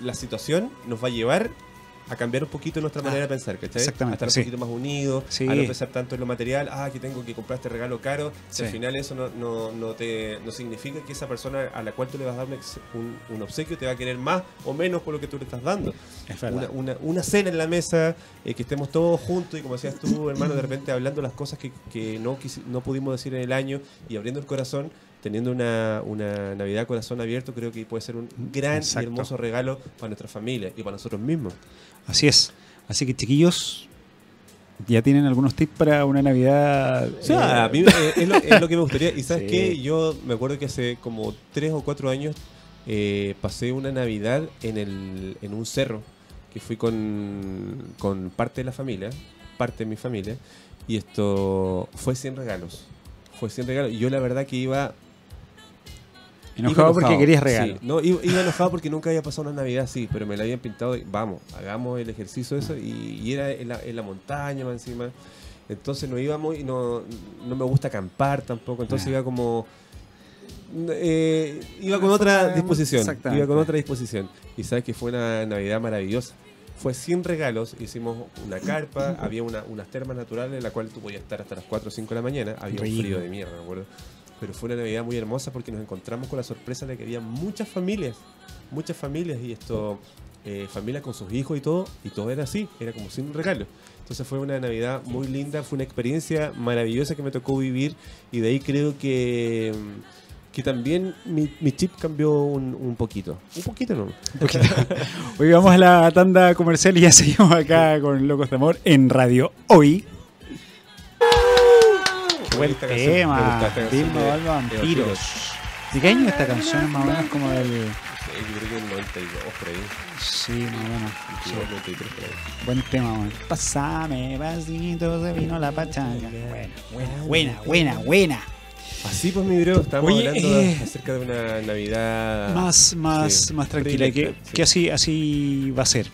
la situación nos va a llevar a cambiar un poquito nuestra manera de pensar, ¿cachai? exactamente, A estar un sí. poquito más unidos, Sí. a no pensar tanto en lo material, ah, que tengo que comprar este regalo caro, si al final eso no, no, no te, no significa que esa persona a la cual tú le vas a dar un, un- obsequio te va a querer más o menos por lo que tú le estás dando Es una, verdad. una, una cena en la mesa, eh, que estemos todos juntos y como decías tú, hermano, de repente hablando las cosas que, que no, no pudimos decir en el año y abriendo el corazón, teniendo una, una Navidad corazón abierto, creo que puede ser un gran Exacto. y hermoso regalo para nuestra familia y para nosotros mismos. Así es. Así que chiquillos, ya tienen algunos tips para una Navidad. O sea, eh, a mí eh, es, lo, es lo que me gustaría. Y (laughs) sabes Sí. qué, yo me acuerdo que hace como tres o cuatro años eh, pasé una Navidad en, el, en un cerro, que fui con, con parte de la familia, parte de mi familia, y esto fue 100 regalos. Fue 100 regalos. Y yo la verdad que iba... enojado porque querías regalo. Sí, no, iba, iba enojado porque nunca había pasado una Navidad así, pero me la habían pintado. y vamos, hagamos el ejercicio eso. Y, y era en la, en la montaña más encima. Entonces no íbamos y no, no me gusta acampar tampoco. Entonces Ah. iba como. eh, iba con otra disposición. Iba con otra disposición. Y sabes que fue una Navidad maravillosa. Fue 100 regalos, hicimos una carpa, (laughs) había una, unas termas naturales en la cual tú podías estar hasta las 4 o 5 de la mañana, había un frío de mierda, me acuerdo. Pero fue una Navidad muy hermosa porque nos encontramos con la sorpresa de que había muchas familias, muchas familias y esto, eh, familias con sus hijos y todo, y todo era así, era como sin regalo. Entonces fue una Navidad muy linda, fue una experiencia maravillosa que me tocó vivir y de ahí creo que, que también mi, mi chip cambió un, un poquito. Un poquito no. (laughs) Hoy vamos a la tanda comercial y ya seguimos acá con Locos de Amor en Radio Hoy. Buen Esta canción, me tema. esta Vilma de- Balba, de Vampiros. Vampiros. ¿De qué año es esta canción? Es más o menos como del. Sí, yo creo que el 92 por ahí. Sí, más o menos. Sí. 92, 93 por ahí. Buen tema, man. Pásame vasitos de vino la pachanga. Buena, buena, buena, buena, buena. Así pues, mi bro, estamos Oye, hablando eh, acerca de una Navidad Más, más, sí, más tranquila, que, predilecta, sí. que así, así va a ser.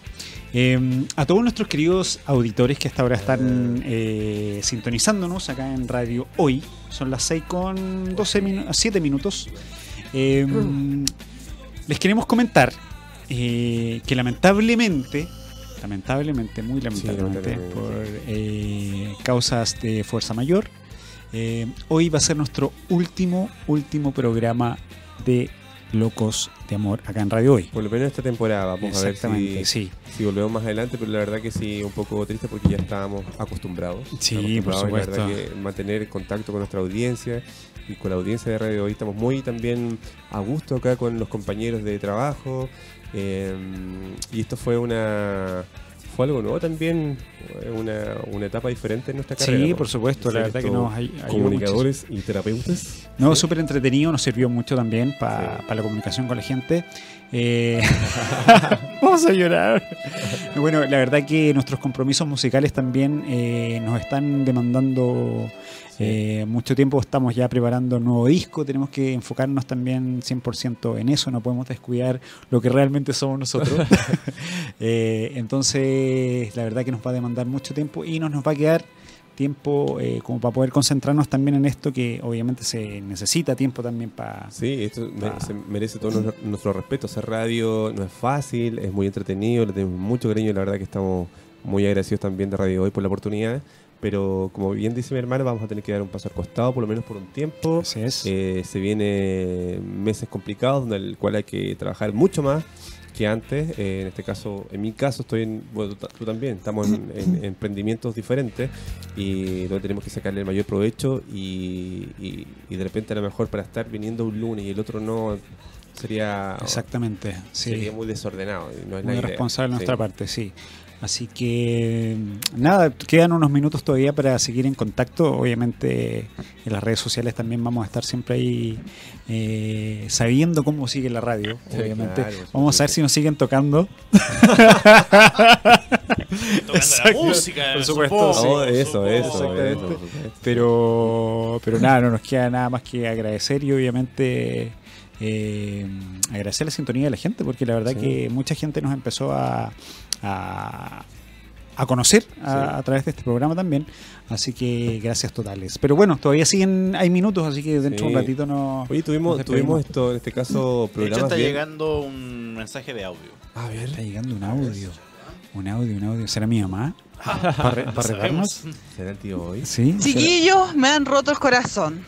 Eh, a todos nuestros queridos auditores que hasta ahora están eh, sintonizándonos acá en Radio Hoy, son las 6 con 12 minu- 7 minutos. Eh, Les queremos comentar eh, que lamentablemente, lamentablemente, muy lamentablemente, lamentablemente. por eh, causas de fuerza mayor, hoy va a ser nuestro último, último programa de Locos de Amor acá en Radio Hoy. Por lo menos esta temporada, vamos a ver si, sí. si volvemos más adelante, pero la verdad que sí, un poco triste porque ya estábamos acostumbrados. Sí, por acostumbrados, y La verdad supuesto. que mantener contacto con nuestra audiencia y con la audiencia de Radio Hoy estamos muy también a gusto acá con los compañeros de trabajo. eh, y esto fue una fue algo nuevo también, eh, una, una etapa diferente en nuestra carrera. Sí, por supuesto, la verdad que nos ayudó comunicadores y terapeutas. No, Sí. súper entretenido, nos sirvió mucho también para Sí. la comunicación con la gente. Eh, (laughs) Vamos a llorar. Bueno, la verdad que nuestros compromisos musicales también eh, nos están demandando eh, mucho tiempo. Estamos ya preparando un nuevo disco, tenemos que enfocarnos también 100% en eso, no podemos descuidar lo que realmente somos nosotros. (laughs) (laughs) Eh, entonces, la verdad que nos va a demandar mucho tiempo y nos, nos va a quedar tiempo eh, como para poder concentrarnos también en esto que obviamente se necesita tiempo también para... Sí, esto se merece todo nuestro, nuestro respeto. Hacer radio no es fácil, es muy entretenido, le tenemos mucho cariño y la verdad que estamos muy agradecidos también de Radio Hoy por la oportunidad. Pero como bien dice mi hermano, vamos a tener que dar un paso al costado por lo menos por un tiempo. Así es. Eh, se vienen meses complicados donde el cual hay que trabajar mucho más que antes. Eh, en este caso, en mi caso, estoy en, bueno, tú, ta- tú también, estamos en, en emprendimientos diferentes y donde tenemos que sacarle el mayor provecho y, y- y de repente a lo mejor para estar viniendo un lunes y el otro no, sería, Exactamente, sí. sería muy desordenado. no es la Muy idea. responsable de Sí. nuestra parte, sí. Así que nada, quedan unos minutos todavía para seguir en contacto. Obviamente en las redes sociales también vamos a estar siempre ahí eh, sabiendo cómo sigue la radio. Sí, Obviamente claro, vamos a ver si nos siguen tocando. (laughs) Tocando la música, por supuesto, supongo, sí. Oh, eso, supongo. eso, Exactamente. eso. Pero, pero nada, no nos queda nada más que agradecer y obviamente eh, agradecer la sintonía de la gente, porque la verdad Sí. que mucha gente nos empezó a, a, a conocer a, Sí. a través de este programa también. Así que gracias totales. Pero bueno, todavía siguen, hay minutos, así que dentro de Sí. un ratito no. Oye, tuvimos, nos tuvimos esto, en este caso, De hecho, programas está bien- llegando un mensaje de audio. A ver. Está llegando un audio. Un audio, un audio. ¿Será mi mamá? ¿Para, para. (laughs) ¿Será el tío hoy? Sí. Chiquillos, me han roto el corazón.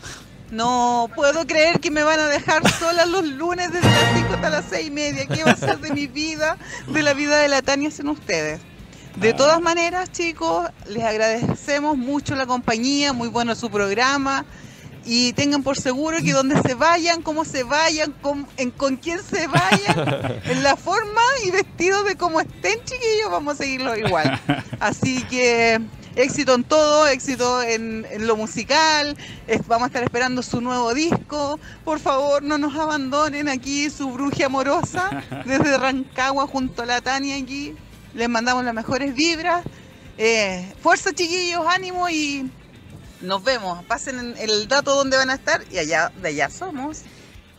No puedo creer que me van a dejar sola los lunes desde las 5 hasta las 6 y media. ¿Qué va a ser de mi vida, de la vida de la Tania sin ustedes? De todas maneras, chicos, les agradecemos mucho la compañía, muy bueno su programa. Y tengan por seguro que donde se vayan, cómo se vayan, con, en, con quién se vayan, (laughs) en la forma y vestido de cómo estén, chiquillos, vamos a seguirlo igual. Así que éxito en todo, éxito en, en lo musical. es- vamos a estar esperando su nuevo disco. Por favor, no nos abandonen aquí, su bruja amorosa, (laughs) desde Rancagua junto a la Tania aquí. Les mandamos las mejores vibras. Eh, fuerza, chiquillos, ánimo y nos vemos. Pasen en el dato donde van a estar y allá de allá somos.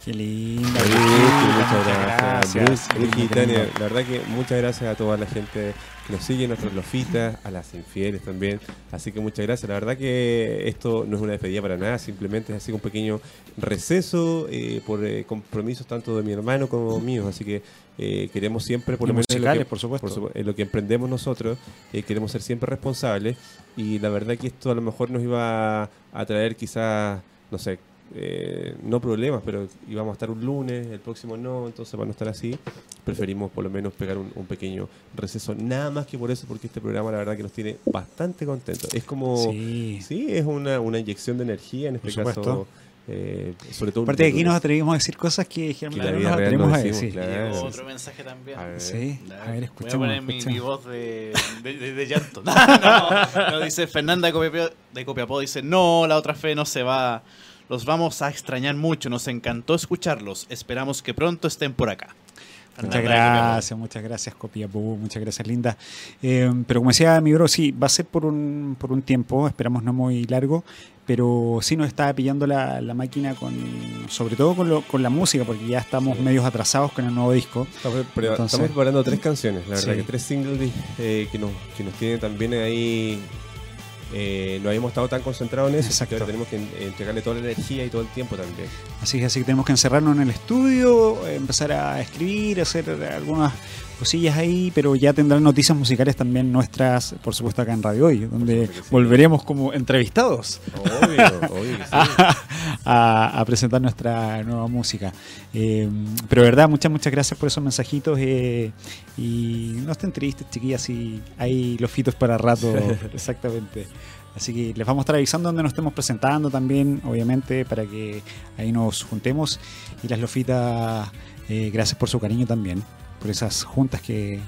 Qué linda. Muchas gracias. Bruce, Bruce y Tania, la verdad que muchas gracias a toda la gente nos sigue, nuestros lofitas, a las infieles también. Así que muchas gracias. La verdad que esto no es una despedida para nada, simplemente es así un pequeño receso eh, por eh, compromisos tanto de mi hermano como míos. Así que eh, queremos siempre, por Y lo menos en lo que- por supuesto. supu- en lo que emprendemos nosotros, eh, queremos ser siempre responsables. Y la verdad que esto a lo mejor nos iba a traer quizás, no sé, eh, no problemas, pero íbamos a estar un lunes, el próximo no, entonces para no estar así, preferimos por lo menos pegar un, un pequeño receso. Nada más que por eso, porque este programa la verdad que nos tiene bastante contentos. Es como, sí, Sí. es una, una inyección de energía en este Por caso, eh, sobre todo. un Aparte de aquí nos atrevimos a decir cosas que Que la generalmente no nos atrevemos no a decimos, decir. claro. Sí, otro mensaje también. A ver. Sí, a ver, Voy a poner mi, escuchemos. mi voz de, de, de- de llanto. (laughs) No, no, no, dice Fernanda de Copiapó, de Copiapó, dice, no, la otra fe no se va. Los vamos a extrañar mucho, nos encantó escucharlos. Esperamos que pronto estén por acá. Muchas gracias, muchas gracias, Copiapó, muchas gracias, Linda. Eh, pero como decía mi bro, sí, va a ser por un, por un tiempo, esperamos no muy largo, pero sí nos está pillando la, la máquina con, sobre todo con, lo- con la música, porque ya estamos Sí. medios atrasados con el nuevo disco. Estamos, pre- Entonces- estamos preparando tres canciones, la verdad Sí. que tres singles eh, que, nos, que nos tienen también ahí. Eh, no habíamos estado tan concentrados en eso, Exacto. porque ahora tenemos que en- entregarle toda la energía y todo el tiempo también. Así que así que tenemos que encerrarnos en el estudio, empezar a escribir, hacer algunas cosillas ahí, pero ya tendrán noticias musicales también nuestras, por supuesto acá en Radio Hoy, donde sí. volveremos como entrevistados. Obvio, obvio que sí. (laughs) a, a presentar nuestra nueva música. Eh, pero verdad, muchas, muchas gracias por esos mensajitos. eh, y no estén tristes, chiquillas, y hay lofitos para rato, (laughs) exactamente. Así que les vamos a estar avisando donde nos estemos presentando también, obviamente, para que ahí nos juntemos. Y las lofitas, eh, gracias por su cariño también, por esas juntas que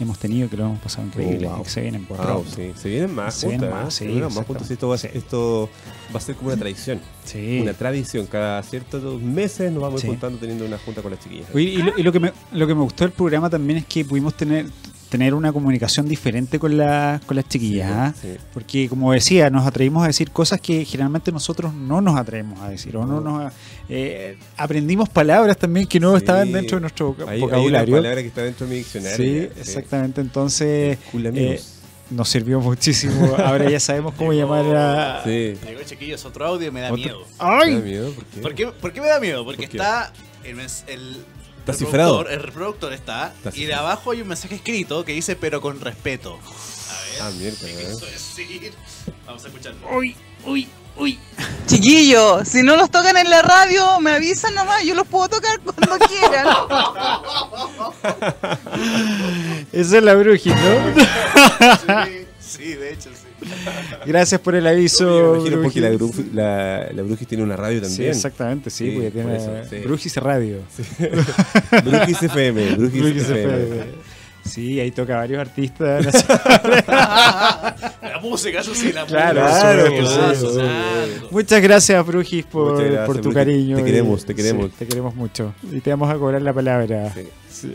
hemos tenido, que lo hemos pasado increíble, wow. y que se vienen por Wow, sí. Se vienen más Se vienen juntas. más, ¿eh? sí, Se vienen más juntas. Esto va, a- Sí. esto va a ser como una tradición. Sí. Una tradición. Cada ciertos meses nos vamos Sí. juntando teniendo una junta con las chiquillas. Oye, y, lo, y lo que me, lo que me gustó del programa también es que pudimos tener tener una comunicación diferente con, la, con las chiquillas. ¿ah? Sí. Porque, como decía, nos atrevimos a decir cosas que generalmente nosotros no nos atrevemos a decir. O no nos, eh, aprendimos palabras también que no Sí. estaban dentro de nuestro voca- Hay, hay una vocabulario. palabra que está dentro de mi diccionario. sí, ya, exactamente. Entonces, Culamigos. eh, nos sirvió muchísimo. Ahora ya sabemos cómo (laughs) llamar a. sí. Llegó chiquillos, otro audio y me da Otro- miedo. ¿Te da ¡Ay! miedo? ¿Por qué? ¿Por qué, por qué me da miedo? Porque está el, el Está cifrado. El reproductor está, Está y de cifrado. abajo hay un mensaje escrito que dice pero con respeto. A Ah, ver, mierda, ¿qué ¿eh? quiso decir? Vamos a escucharlo. ¡Uy! ¡Uy! ¡Uy! Chiquillos, si no los tocan en la radio, me avisan nomás, yo los puedo tocar cuando quieran. (laughs) Esa es la bruji, ¿no? (laughs) Sí, de hecho, sí. Gracias por el aviso. Porque la, Brujis tiene una radio Sí, también. exactamente, sí, Sí, porque por tiene eso, sí. Brujis Radio. (laughs) Brujis FM, FM. FM. Sí, ahí toca varios artistas. (laughs) La música, eso sí, la Claro, música. claro, Claro, sí. Muchas gracias, Brujis, por, gracias, por tu Brujis. cariño. Te queremos, te queremos. sí, te queremos mucho. Y te vamos a cobrar la palabra. Sí, Sí.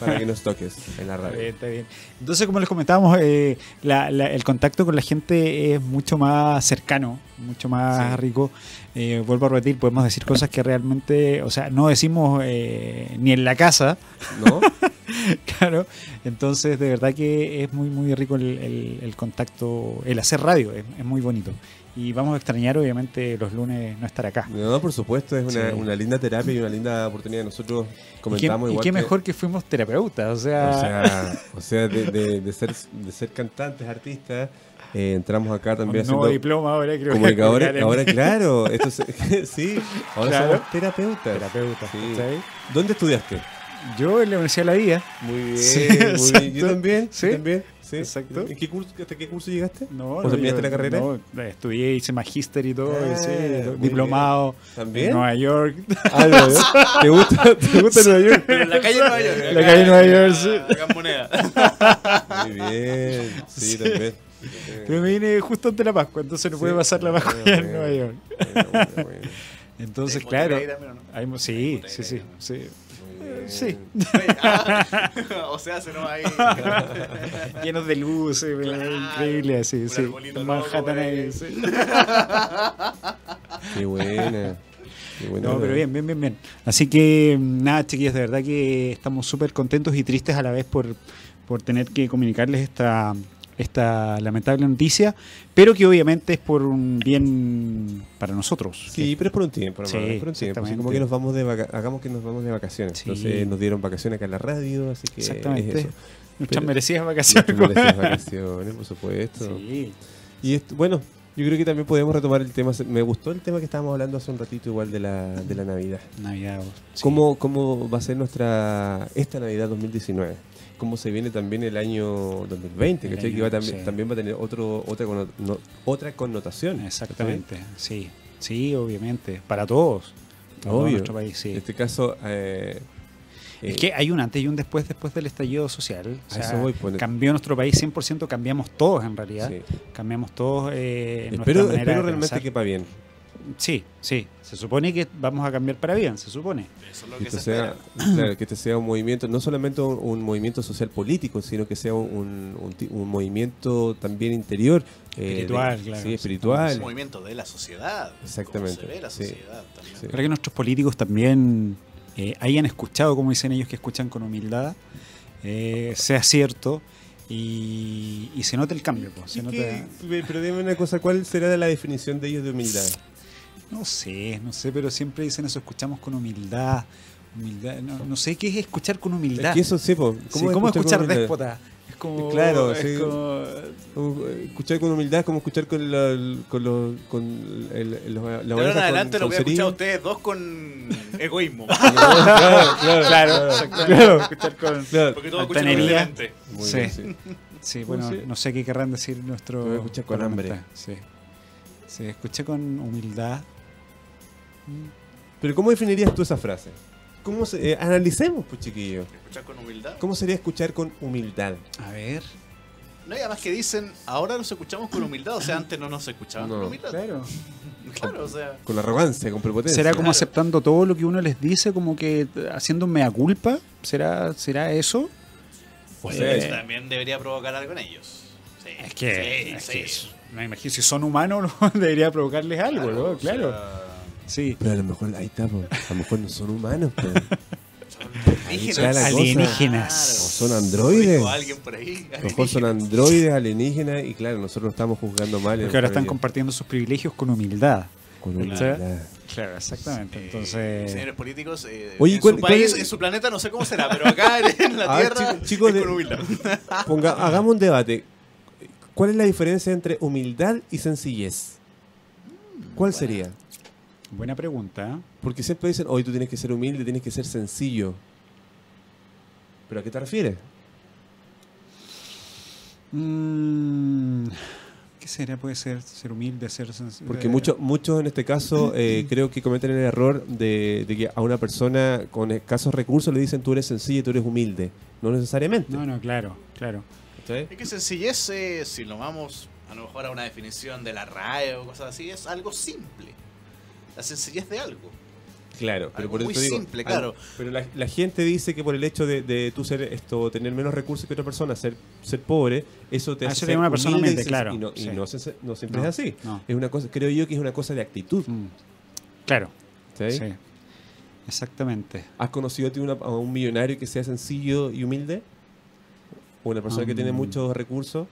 para que nos toques en la radio. (laughs) está bien. Entonces, como les comentábamos, eh, la- la- el contacto con la gente es mucho más cercano, mucho más Sí. rico. Eh, vuelvo a repetir, podemos decir cosas que realmente, o sea, no decimos eh, ni en la casa, ¿No? (laughs) claro. Entonces, de verdad que es muy, muy rico el, el- el contacto, el hacer radio, es, es muy bonito. Y vamos a extrañar, obviamente, los lunes no estar acá. No, por supuesto, es una, Sí. una linda terapia y una linda oportunidad. Nosotros Y qué, comentamos y igual qué que- mejor que fuimos terapeutas, o sea, O sea, (laughs) o sea de, de- de ser, de ser cantantes, artistas, eh, entramos acá también nuevo haciendo diploma ahora creo que comunicadores. en- Ahora, (laughs) claro, esto se- (laughs) sí, ahora Claro. somos terapeutas. terapeutas, Sí. ¿Dónde estudiaste? Yo en la Universidad de la Vida. Muy bien, Sí, muy bien. Yo también, Sí. yo también. Sí. Exacto. ¿En qué curso, ¿Hasta qué curso llegaste? No, ¿O no, terminaste yo- la carrera? No, estudié, hice magíster y todo, Ah, sí, muy diplomado ¿También? en Nueva York. Ah, ¿no? ¿Te gusta, ¿Te gusta Nueva York? (laughs) Pero en la calle de Nueva York. La acá calle de Nueva York, sí. Acá en moneda. Muy bien, sí, Sí. también. Pero me vine justo antes de la Pascua, entonces no Sí. puede pasar la Pascua Ah, en. Nueva York. Bueno. (laughs) Entonces, ¿Hay claro. ahí también no? hay sí, Hay sí, sí, sí. Muy bien. Sí. (laughs) o sea, se nos va ahí. (laughs) Llenos de luces, Claro. increíble, así, sí. Manhattan ahí. ahí, sí. Qué buena. Qué buena. No, pero bien, bien, bien, bien. Así que, nada, chiquillos, de verdad que estamos súper contentos y tristes a la vez por, por tener que comunicarles esta, esta lamentable noticia, pero que obviamente es por un bien para nosotros. Sí, pero es por un tiempo, Sí, es por un tiempo. Así como que nos vamos de vaca- hagamos que nos vamos de vacaciones. Sí. Entonces nos dieron vacaciones acá en la radio, así que Exactamente. es eso. Nuestras Pero- merecidas vacaciones. Nuestras merecidas vacaciones, por supuesto. Sí. Y esto, bueno, yo creo que también podemos retomar el tema. Me gustó el tema que estábamos hablando hace un ratito igual de la, de la Navidad. Navidad. sí. ¿Cómo, ¿Cómo va a ser nuestra esta Navidad 2019? ¿Cómo se viene también el año 2020? El ¿cachai? año, que va también, sí. también va a tener otro, otra, no- otra connotación. Exactamente, sí. Sí, obviamente. Para todos. Para Obvio. nuestro país, sí. En este caso, eh, Es eh, que hay un antes y un después después del estallido social. O sea, voy, pues. cambió nuestro país 100%, cambiamos todos en realidad. sí. Cambiamos todos eh, en Espero, nuestra manera espero de realmente que para bien. Sí, sí. Se supone que vamos a cambiar para bien, se supone. Eso es lo Que que este, se sea, espera. (clears throat) claro, que este sea un movimiento, no solamente un, un movimiento social político, sino que sea un, un ti- un movimiento también interior. eh, Espiritual, de- claro. Sí, Es espiritual. un movimiento de la sociedad. Exactamente, se ve la sí. sociedad también. Sí. Para que nuestros políticos también eh, hayan escuchado, como dicen ellos, que escuchan con humildad, eh, sea cierto y, y se note el cambio. pues, se ¿Y nota- pero dime una cosa, ¿cuál será la definición de ellos de humildad? No sé, no sé, pero siempre dicen eso, escuchamos con humildad. humildad no, no sé qué es escuchar con humildad. Es que eso sí, po, Sí, ¿cómo, ¿Cómo, con escuchar déspota? Es como. Claro, es sí. como- Como, Escuchar con humildad es como escuchar con la, con los, con el, el- los- la De ahora oreja en adelante con- lo voy a escuchar a ustedes dos con egoísmo. (laughs) claro, claro. Escuchar con. claro. Porque todos escuchan. Muy Sí. bien, sí. Sí, bueno, Sí. no sé qué querrán decir nuestro. Te voy a escuchar con hambre. Sí. Sí, escuché con humildad. Pero ¿cómo definirías tú esa frase? ¿Cómo se- eh, analicemos, pues chiquillo. Escuchar con humildad. ¿Cómo sería escuchar con humildad? A ver. No hay además que dicen, ahora nos escuchamos con humildad, o sea, antes no nos escuchaban No. con humildad. Claro. Claro, o sea. Con arrogancia, con prepotencia. ¿Será como Claro. aceptando todo lo que uno les dice, como que haciendo mea culpa? ¿Será, será eso? O Eso sea, Eh, también debería provocar algo en ellos. Sí, Es que, sí, es sí. que es- me imagino, si son humanos, (laughs) ¿no? debería provocarles algo, ¿no? o Claro. sea, Sí. Pero a lo mejor, ahí está, po. a lo mejor no son humanos, po. (laughs) cosa. Alienígenas. O son androides. O alguien por ahí. A lo mejor son androides alienígenas y claro, nosotros estamos juzgando mal. Porque ahora están ellos. compartiendo sus privilegios con humildad. con Claro. humildad. Claro, exactamente. Eh, Entonces, Señores políticos, eh, Oye, en ¿cuál- su cuál país, es- en su planeta, no sé cómo será, pero acá en la (laughs) ver, Tierra, chicos- chicos es de- con humildad. (laughs) Ponga, hagamos un debate. ¿Cuál es la diferencia entre humildad y sencillez? ¿Cuál sería? Buena pregunta. ¿eh? Porque siempre dicen, hoy tú tienes que ser humilde, tienes que ser sencillo. ¿Pero a qué te refieres? Mm, ¿Qué será? Puede ser ser humilde, ser sensible. Porque muchos muchos en este caso (clears throat) eh, creo que cometen el error de, de que a una persona con escasos recursos le dicen tú eres sencilla y tú eres humilde. No necesariamente. No, no, claro, claro. Es que sencillez, eh, si lo vamos a lo mejor a una definición de la RAE o cosas así, es algo simple. La sencillez de algo. Claro, pero Algo por eso muy te digo, simple, algo- claro. pero la, la gente dice que por el hecho de, de tú ser esto, tener menos recursos que otra persona, ser, ser pobre, eso te Ah, hace eso ser una persona humilde claro, Y no, y sí. no, se- no siempre No, es así. no. Es una cosa, creo yo que es una cosa de actitud. Mm. Claro, ¿sí? sí. Exactamente. ¿Has conocido a, ti una- a un millonario que sea sencillo y humilde? ¿O una persona que tiene Um, muchos recursos?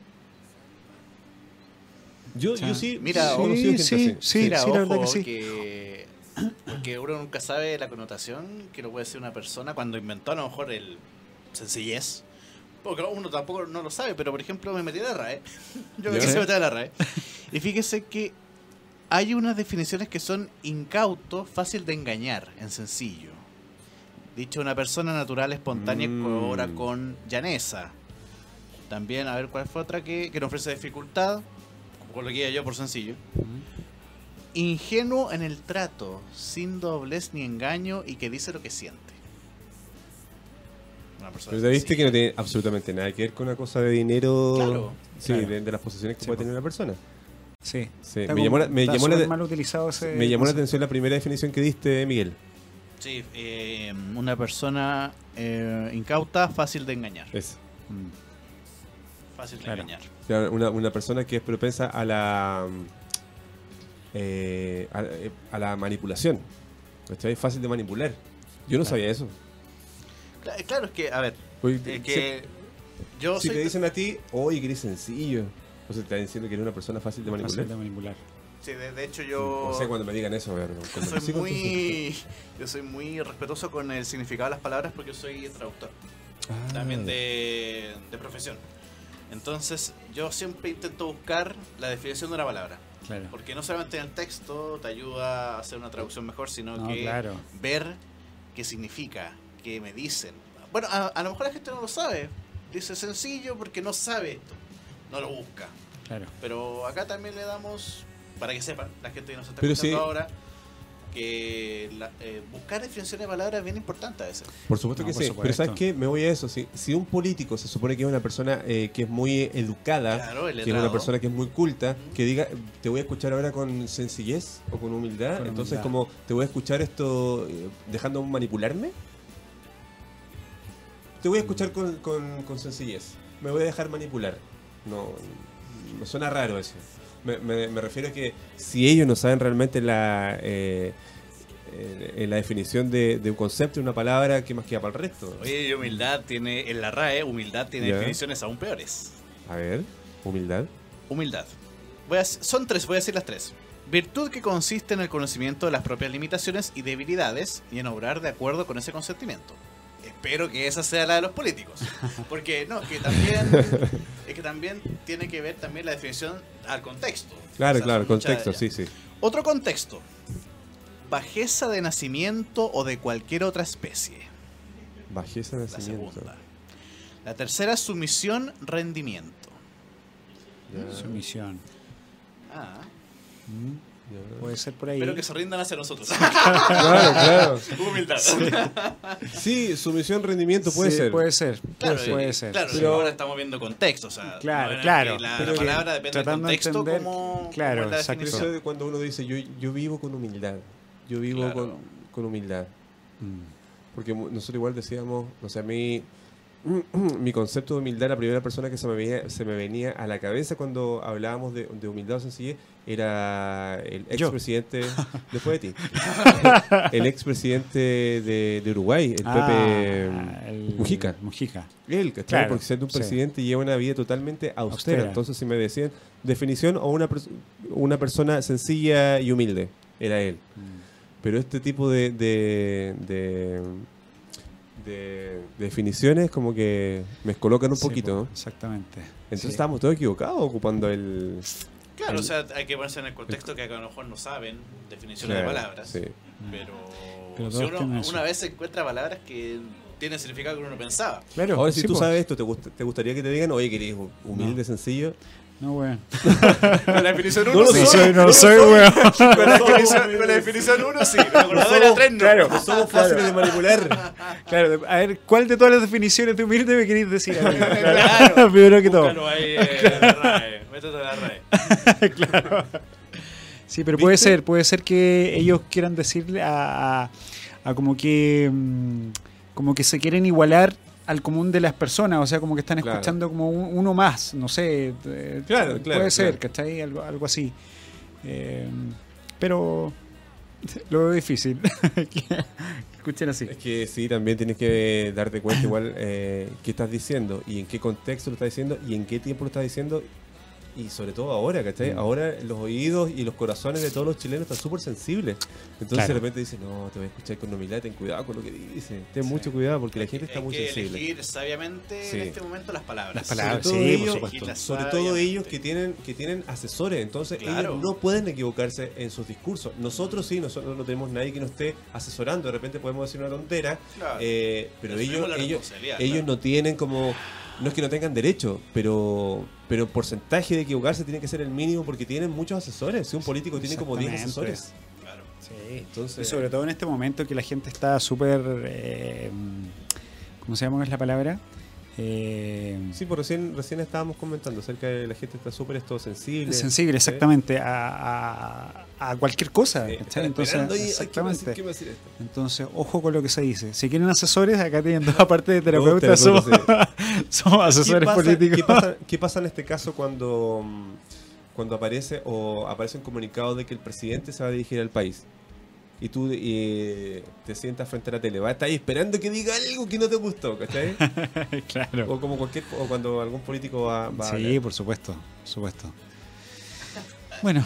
Yo, yo sí, mira, sí gente sí, así. sí, Mira, sí, la verdad ojo, que sí. que- porque uno nunca sabe la connotación que lo puede decir una persona cuando inventó a lo mejor el sencillez. Porque uno tampoco no lo sabe, pero por ejemplo me metí a la RAE. (laughs) Yo me quise meter a la RAE. Y fíjese que hay unas definiciones que son incauto, fácil de engañar, en sencillo. Dicho una persona natural, espontánea, Mm. colabora con llaneza. También, a ver cuál fue otra que, que no ofrece dificultad, coloqué yo por sencillo. Ingenuo en el trato, sin doblez ni engaño y que dice lo que siente. Una persona Pero te viste que no tiene absolutamente nada que ver con una cosa de dinero. Claro, sí, claro. De, de las posesiones que Sí, puede tener una persona. Sí. Me como- llamó la, me está llamó la, súper mal utilizado ese me llamó la atención la primera definición que diste, Miguel. Sí, eh, una persona eh, incauta, fácil de engañar. Es. Mm. Fácil de Claro. engañar. O sea, Una, una persona que es propensa a la eh, a, eh, a la manipulación. Es fácil de manipular. Yo no Claro. sabía eso. Cla- Claro, es que, a ver, es que yo si soy... te dicen a ti, oye, que eres sencillo. O sea, te están diciendo que eres una persona fácil de manipular. Fácil de manipular. sí, de, de hecho yo... No sé cuando me digan eso, (laughs) soy sí, muy... (laughs) Yo soy muy respetuoso con el significado de las palabras porque soy traductor. Ah. también de, de profesión. Entonces, yo siempre intento buscar la definición de una palabra. Claro. Porque no solamente en el texto te ayuda a hacer una traducción mejor, sino No, que claro. ver qué significa, qué me dicen. Bueno, a, a lo mejor la gente no lo sabe. Dice sencillo porque no sabe esto. No lo busca. Claro. Pero acá también le damos, para que sepan, la gente que nos está Pero escuchando ahora, que la- eh, buscar definiciones de palabras es bien importante a veces. Por supuesto No, que por sí. supuesto. Pero ¿sabes qué? Me voy a eso. Si, si un político se supone que es una persona eh, que es muy educada, Claro, que es una persona que es muy culta, que diga, te voy a escuchar ahora con sencillez o con humildad, Con entonces humildad. como te voy a escuchar esto eh, dejando manipularme. Te voy a escuchar con, con- con sencillez. Me voy a dejar manipular. No, me suena raro eso. Me, me- me refiero a que si ellos no saben realmente la, eh, eh, la definición de, de un concepto, de una palabra, ¿qué más queda para el resto? Oye, y humildad tiene, en la RAE, humildad tiene Ya. definiciones aún peores. A ver, humildad. Humildad. Voy a- son tres, voy a decir las tres. Virtud que consiste en el conocimiento de las propias limitaciones y debilidades y en obrar de acuerdo con ese consentimiento. Espero que esa sea la de los políticos. (laughs) Porque no, es que también, es que también tiene que ver también la definición al contexto. Claro, O sea, claro, contexto, sí, sí. Otro contexto. Bajeza de nacimiento o de cualquier otra especie. Bajeza de La nacimiento. segunda. La tercera, sumisión, rendimiento. Sumisión. Ah, Mm. Puede ser por ahí. espero que se rindan hacia nosotros. (laughs) Claro, claro. (laughs) Humildad. Sí, sumisión, rendimiento puede Sí, ser. Puede ser. Claro, puede, puede ser. Claro, sí. pero ahora estamos viendo contexto, o sea, Claro, claro, La, pero la palabra depende del tratando de contexto entender- como, claro, como la. Pero eso es cuando uno dice, yo, yo vivo con humildad. Yo vivo Claro. con, con humildad. Mm. Porque nosotros igual decíamos, o sea, a mí, mi concepto de humildad, la primera persona que se me, venía, se me venía a la cabeza cuando hablábamos de, de humildad o sencillez, era el expresidente, (laughs) después de ti, (laughs) el expresidente de, de Uruguay, el Ah, Pepe el- Mujica. Mujica. Él, ¿cachai? Claro, Porque siendo un sí. presidente lleva una vida totalmente austera. Austera. Entonces, si me decían definición o una, una persona sencilla y humilde, era él. Mm. Pero este tipo de, de, de, de definiciones como que me colocan un Sí, poquito. po, ¿no? Exactamente. Entonces Sí. estábamos todos equivocados ocupando el... Claro, o sea, hay que ponerse en el contexto que a lo mejor no saben definiciones Claro, de palabras. sí. Pero, Pero si uno tienen una vez encuentra palabras que tiene significado que uno no pensaba. Claro, Ahora, si sí, tú po. sabes esto, ¿te, gust- te gustaría que te digan, oye, querés humilde, sencillo? No, weón. Con la definición No 1 lo sí. No soy, soy, no soy, weón. Con la definición, con la definición 1 sí, con la 2 y la 3 no. Claro. No somos fáciles de manipular. Claro, a ver, ¿cuál de todas las definiciones de humilde me queréis decir? mí? Claro. (laughs) Primero que todo. Búscalo ahí en la RAE. Métete la RAE. (laughs) claro. Sí, pero puede ser, puede ser que ellos quieran decirle a, a- a como que mm, como que se quieren igualar al común de las personas, o sea, como que están Claro. escuchando como un- uno más, no sé, eh, Claro, claro, puede ser, claro. ¿cachai? Algo, algo así. Eh, pero (laughs) lo veo difícil (laughs) escuchen así. Es que sí, también tienes que darte cuenta igual eh, qué estás diciendo y en qué contexto lo estás diciendo y en qué tiempo lo estás diciendo y sobre todo ahora, ¿cachai? Mm. Ahora los oídos y los corazones de todos los chilenos están súper sensibles. Entonces Claro. de repente dicen, no, te voy a escuchar con humildad, ten cuidado con lo que dices, ten mucho cuidado porque la gente está Hay muy que sensible. elegir sabiamente Sí. en este momento las palabras. Las palabras, sobre todo, sí, por ellos, supuesto. sobre todo ellos que tienen que tienen asesores, entonces Claro. ellos no pueden equivocarse en sus discursos. Nosotros sí, nosotros no tenemos nadie que nos esté asesorando, de repente podemos decir una tontera, Claro. eh, pero ellos ellos responsabilidad, ellos claro. no tienen como no es que no tengan derecho, pero pero el porcentaje de equivocarse tiene que ser el mínimo porque tienen muchos asesores. Si un político tiene como 10 Exactamente. asesores, Claro. Sí. entonces Y sobre todo en este momento que la gente está súper. eh, ¿Cómo se llama es la palabra? Eh, Sí, pues recién, recién estábamos comentando acerca de la gente está súper esto sensible. sensible, exactamente, a, a- a cualquier cosa. Eh, Entonces, esperando y, ay, ¿qué va a decir- exactamente. decir esto? Entonces, ojo con lo que se dice. Si quieren asesores, acá tienen dos, aparte de terapeutas, somos, (laughs) somos asesores ¿Qué pasa, políticos. ¿qué pasa, qué pasa en este caso cuando, cuando aparece o aparece un comunicado de que el presidente se va a dirigir al país? Y tú eh, te sientas frente a la tele, vas a estar ahí esperando que diga algo que no te gustó, ¿cachai? (laughs) claro. O como cualquier o cuando algún político va, va a Sí, por supuesto, por supuesto. Bueno,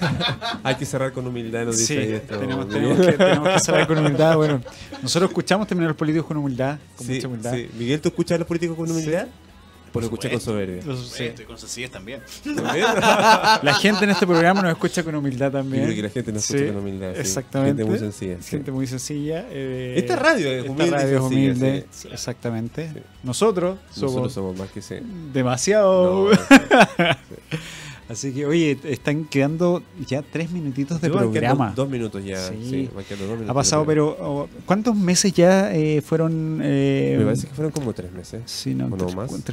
(laughs) Hay que cerrar con humildad, nos dice sí, esto. tenemos, que, tenemos que (laughs) cerrar con humildad. Bueno, nosotros escuchamos también a los políticos con humildad, con Sí, mucha humildad. sí. Miguel, ¿tú escuchas a los políticos con humildad? Por lo escuchas con soberbia. Sí. estoy con sencillez también. (laughs) ¿También? (laughs) La gente en este programa nos escucha con humildad Yo también. creo que la gente nos escucha Sí, con humildad. sí. Exactamente. Gente muy sencilla. sí. Gente muy sencilla. eh, Esta radio es esta humilde radio es humilde, sí. exactamente. Sí. Nosotros somos, Nosotros somos más que sí. demasiado. No, (laughs) Así que, oye, están quedando ya tres minutitos de Yo programa. Dos minutos ya. Sí. Sí, dos minutos Ha pasado, pero oh, ¿cuántos meses ya eh, fueron? eh. Me parece que fueron como tres meses. Sí, no,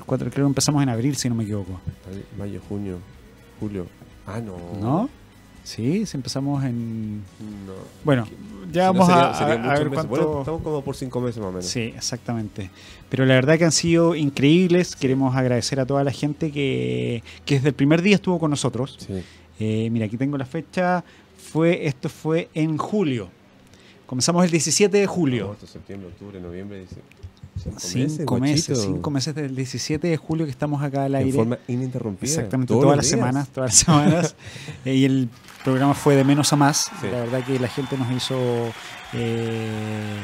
cuatro, creo que empezamos en abril, si no me equivoco. Mayo, junio, julio. Ah, no. ¿No? Sí, sí empezamos en... No. Bueno, ya Si no, vamos sería- a, ver cuánto... Bueno, estamos como por cinco meses más o menos. Sí, exactamente. Pero la verdad que han sido increíbles. Queremos agradecer a toda la gente que, que desde el primer día estuvo con nosotros. Sí. Eh, mira, aquí tengo la fecha. Fue, esto fue en julio. Comenzamos el 17 de julio. Agosto, septiembre, octubre, noviembre. dice- Cinco, Cinco meses, cinco meses del 17 de julio que estamos acá al En aire. forma ininterrumpida. Exactamente, todas las días. semanas, todas las semanas. (laughs) Eh, y el programa fue de menos a más. Sí. La verdad que la gente nos hizo eh,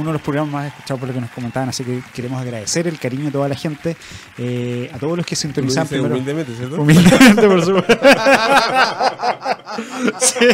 uno de los programas más escuchados por lo que nos comentaban, así que queremos agradecer el cariño de toda la gente, eh, a todos los que sintonizan primero. humildemente, ¿cierto? Humildemente, por supuesto. (laughs) sí,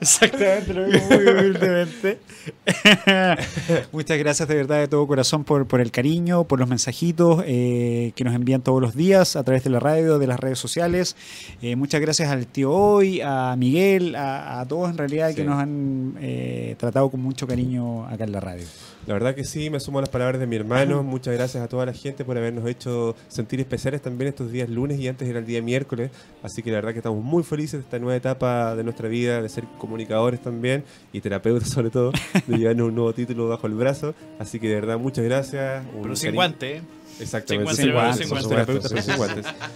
exactamente, lo digo muy humildemente. (laughs) Muchas gracias de verdad de todo corazón por, por el cariño, por los mensajitos eh, que nos envían todos los días a través de la radio, de las redes sociales. Eh, muchas gracias al tío Hoy, a Miguel, a, a todos en realidad que nos han eh, tratado con mucho cariño acá en la radio. La verdad que sí, me sumo a las palabras de mi hermano. Muchas gracias a toda la gente por habernos hecho sentir especiales también estos días lunes y antes era el día miércoles. Así que la verdad que estamos muy felices de esta nueva etapa de nuestra vida, de ser comunicadores también y terapeutas sobre todo, de llevarnos un nuevo título bajo el brazo. Así que de verdad muchas gracias. Un Pero sin guante, ¿eh? Exactamente, Sin guantes, guantes, pero sin.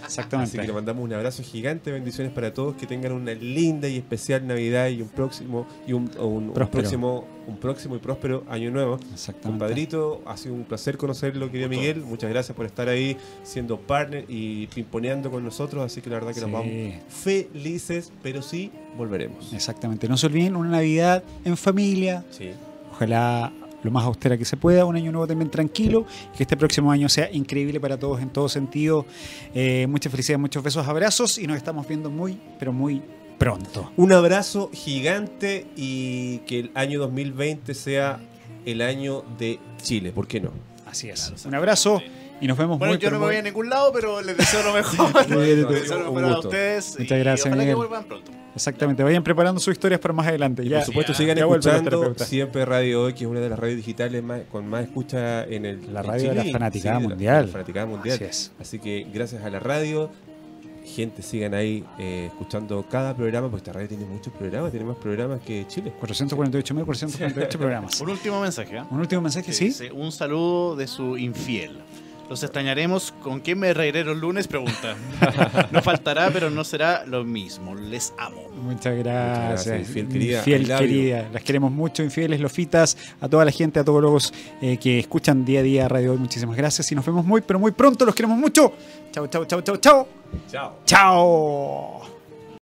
Exactamente. Así que le mandamos un abrazo gigante, bendiciones para todos, que tengan una linda y especial Navidad y un próximo y un, próximo un próximo y próspero año nuevo. Exactamente. Compadrito, ha sido un placer conocerlo, querido. Miguel. Muchas gracias por estar ahí siendo partner y pimponeando con nosotros. Así que la verdad que nos Sí. vamos felices, pero sí volveremos. Exactamente. No se olviden una Navidad en familia, Sí. Ojalá lo más austera que se pueda, un año nuevo también tranquilo, que este próximo año sea increíble para todos en todo sentido. Eh, muchas felicidades, muchos besos, abrazos y nos estamos viendo muy, pero muy pronto. Un abrazo gigante y que el año 2020 sea el año de Chile. ¿Por qué no? Así es. Un abrazo y nos vemos Bueno, muy yo no me voy muy- a ningún lado, pero les deseo lo mejor. (laughs) Les deseo lo mejor a ustedes. Muchas y gracias, ojalá Miguel. que vuelvan pronto. Exactamente, vayan preparando sus historias para más adelante. Y Ya, por supuesto, ya, sigan ya escuchando siempre Radio Hoy, que es una de las radios digitales más, con más escucha en el La en radio de la fanaticada Sí, de la- mundial. la fanaticada mundial. Así es. Así que gracias a la radio, gente, sigan ahí eh, escuchando cada programa, porque esta radio tiene muchos programas, tiene más programas que Chile. 448.448 (laughs) programas. Un último mensaje. ¿ah? Un último mensaje, ¿sí? un saludo de su infiel. Los extrañaremos. ¿Con quién me reiré los lunes? Pregunta. no faltará, pero no será lo mismo. Les amo. Muchas gracias. gracias, infiel querida. You. querida. Las queremos mucho, infieles, lofitas, a toda la gente, a todos los eh, que escuchan día a día Radio Hoy. Muchísimas gracias y nos vemos muy, pero muy pronto. Los queremos mucho. Chao, chao, chao, chao, chao. Chao. Chao.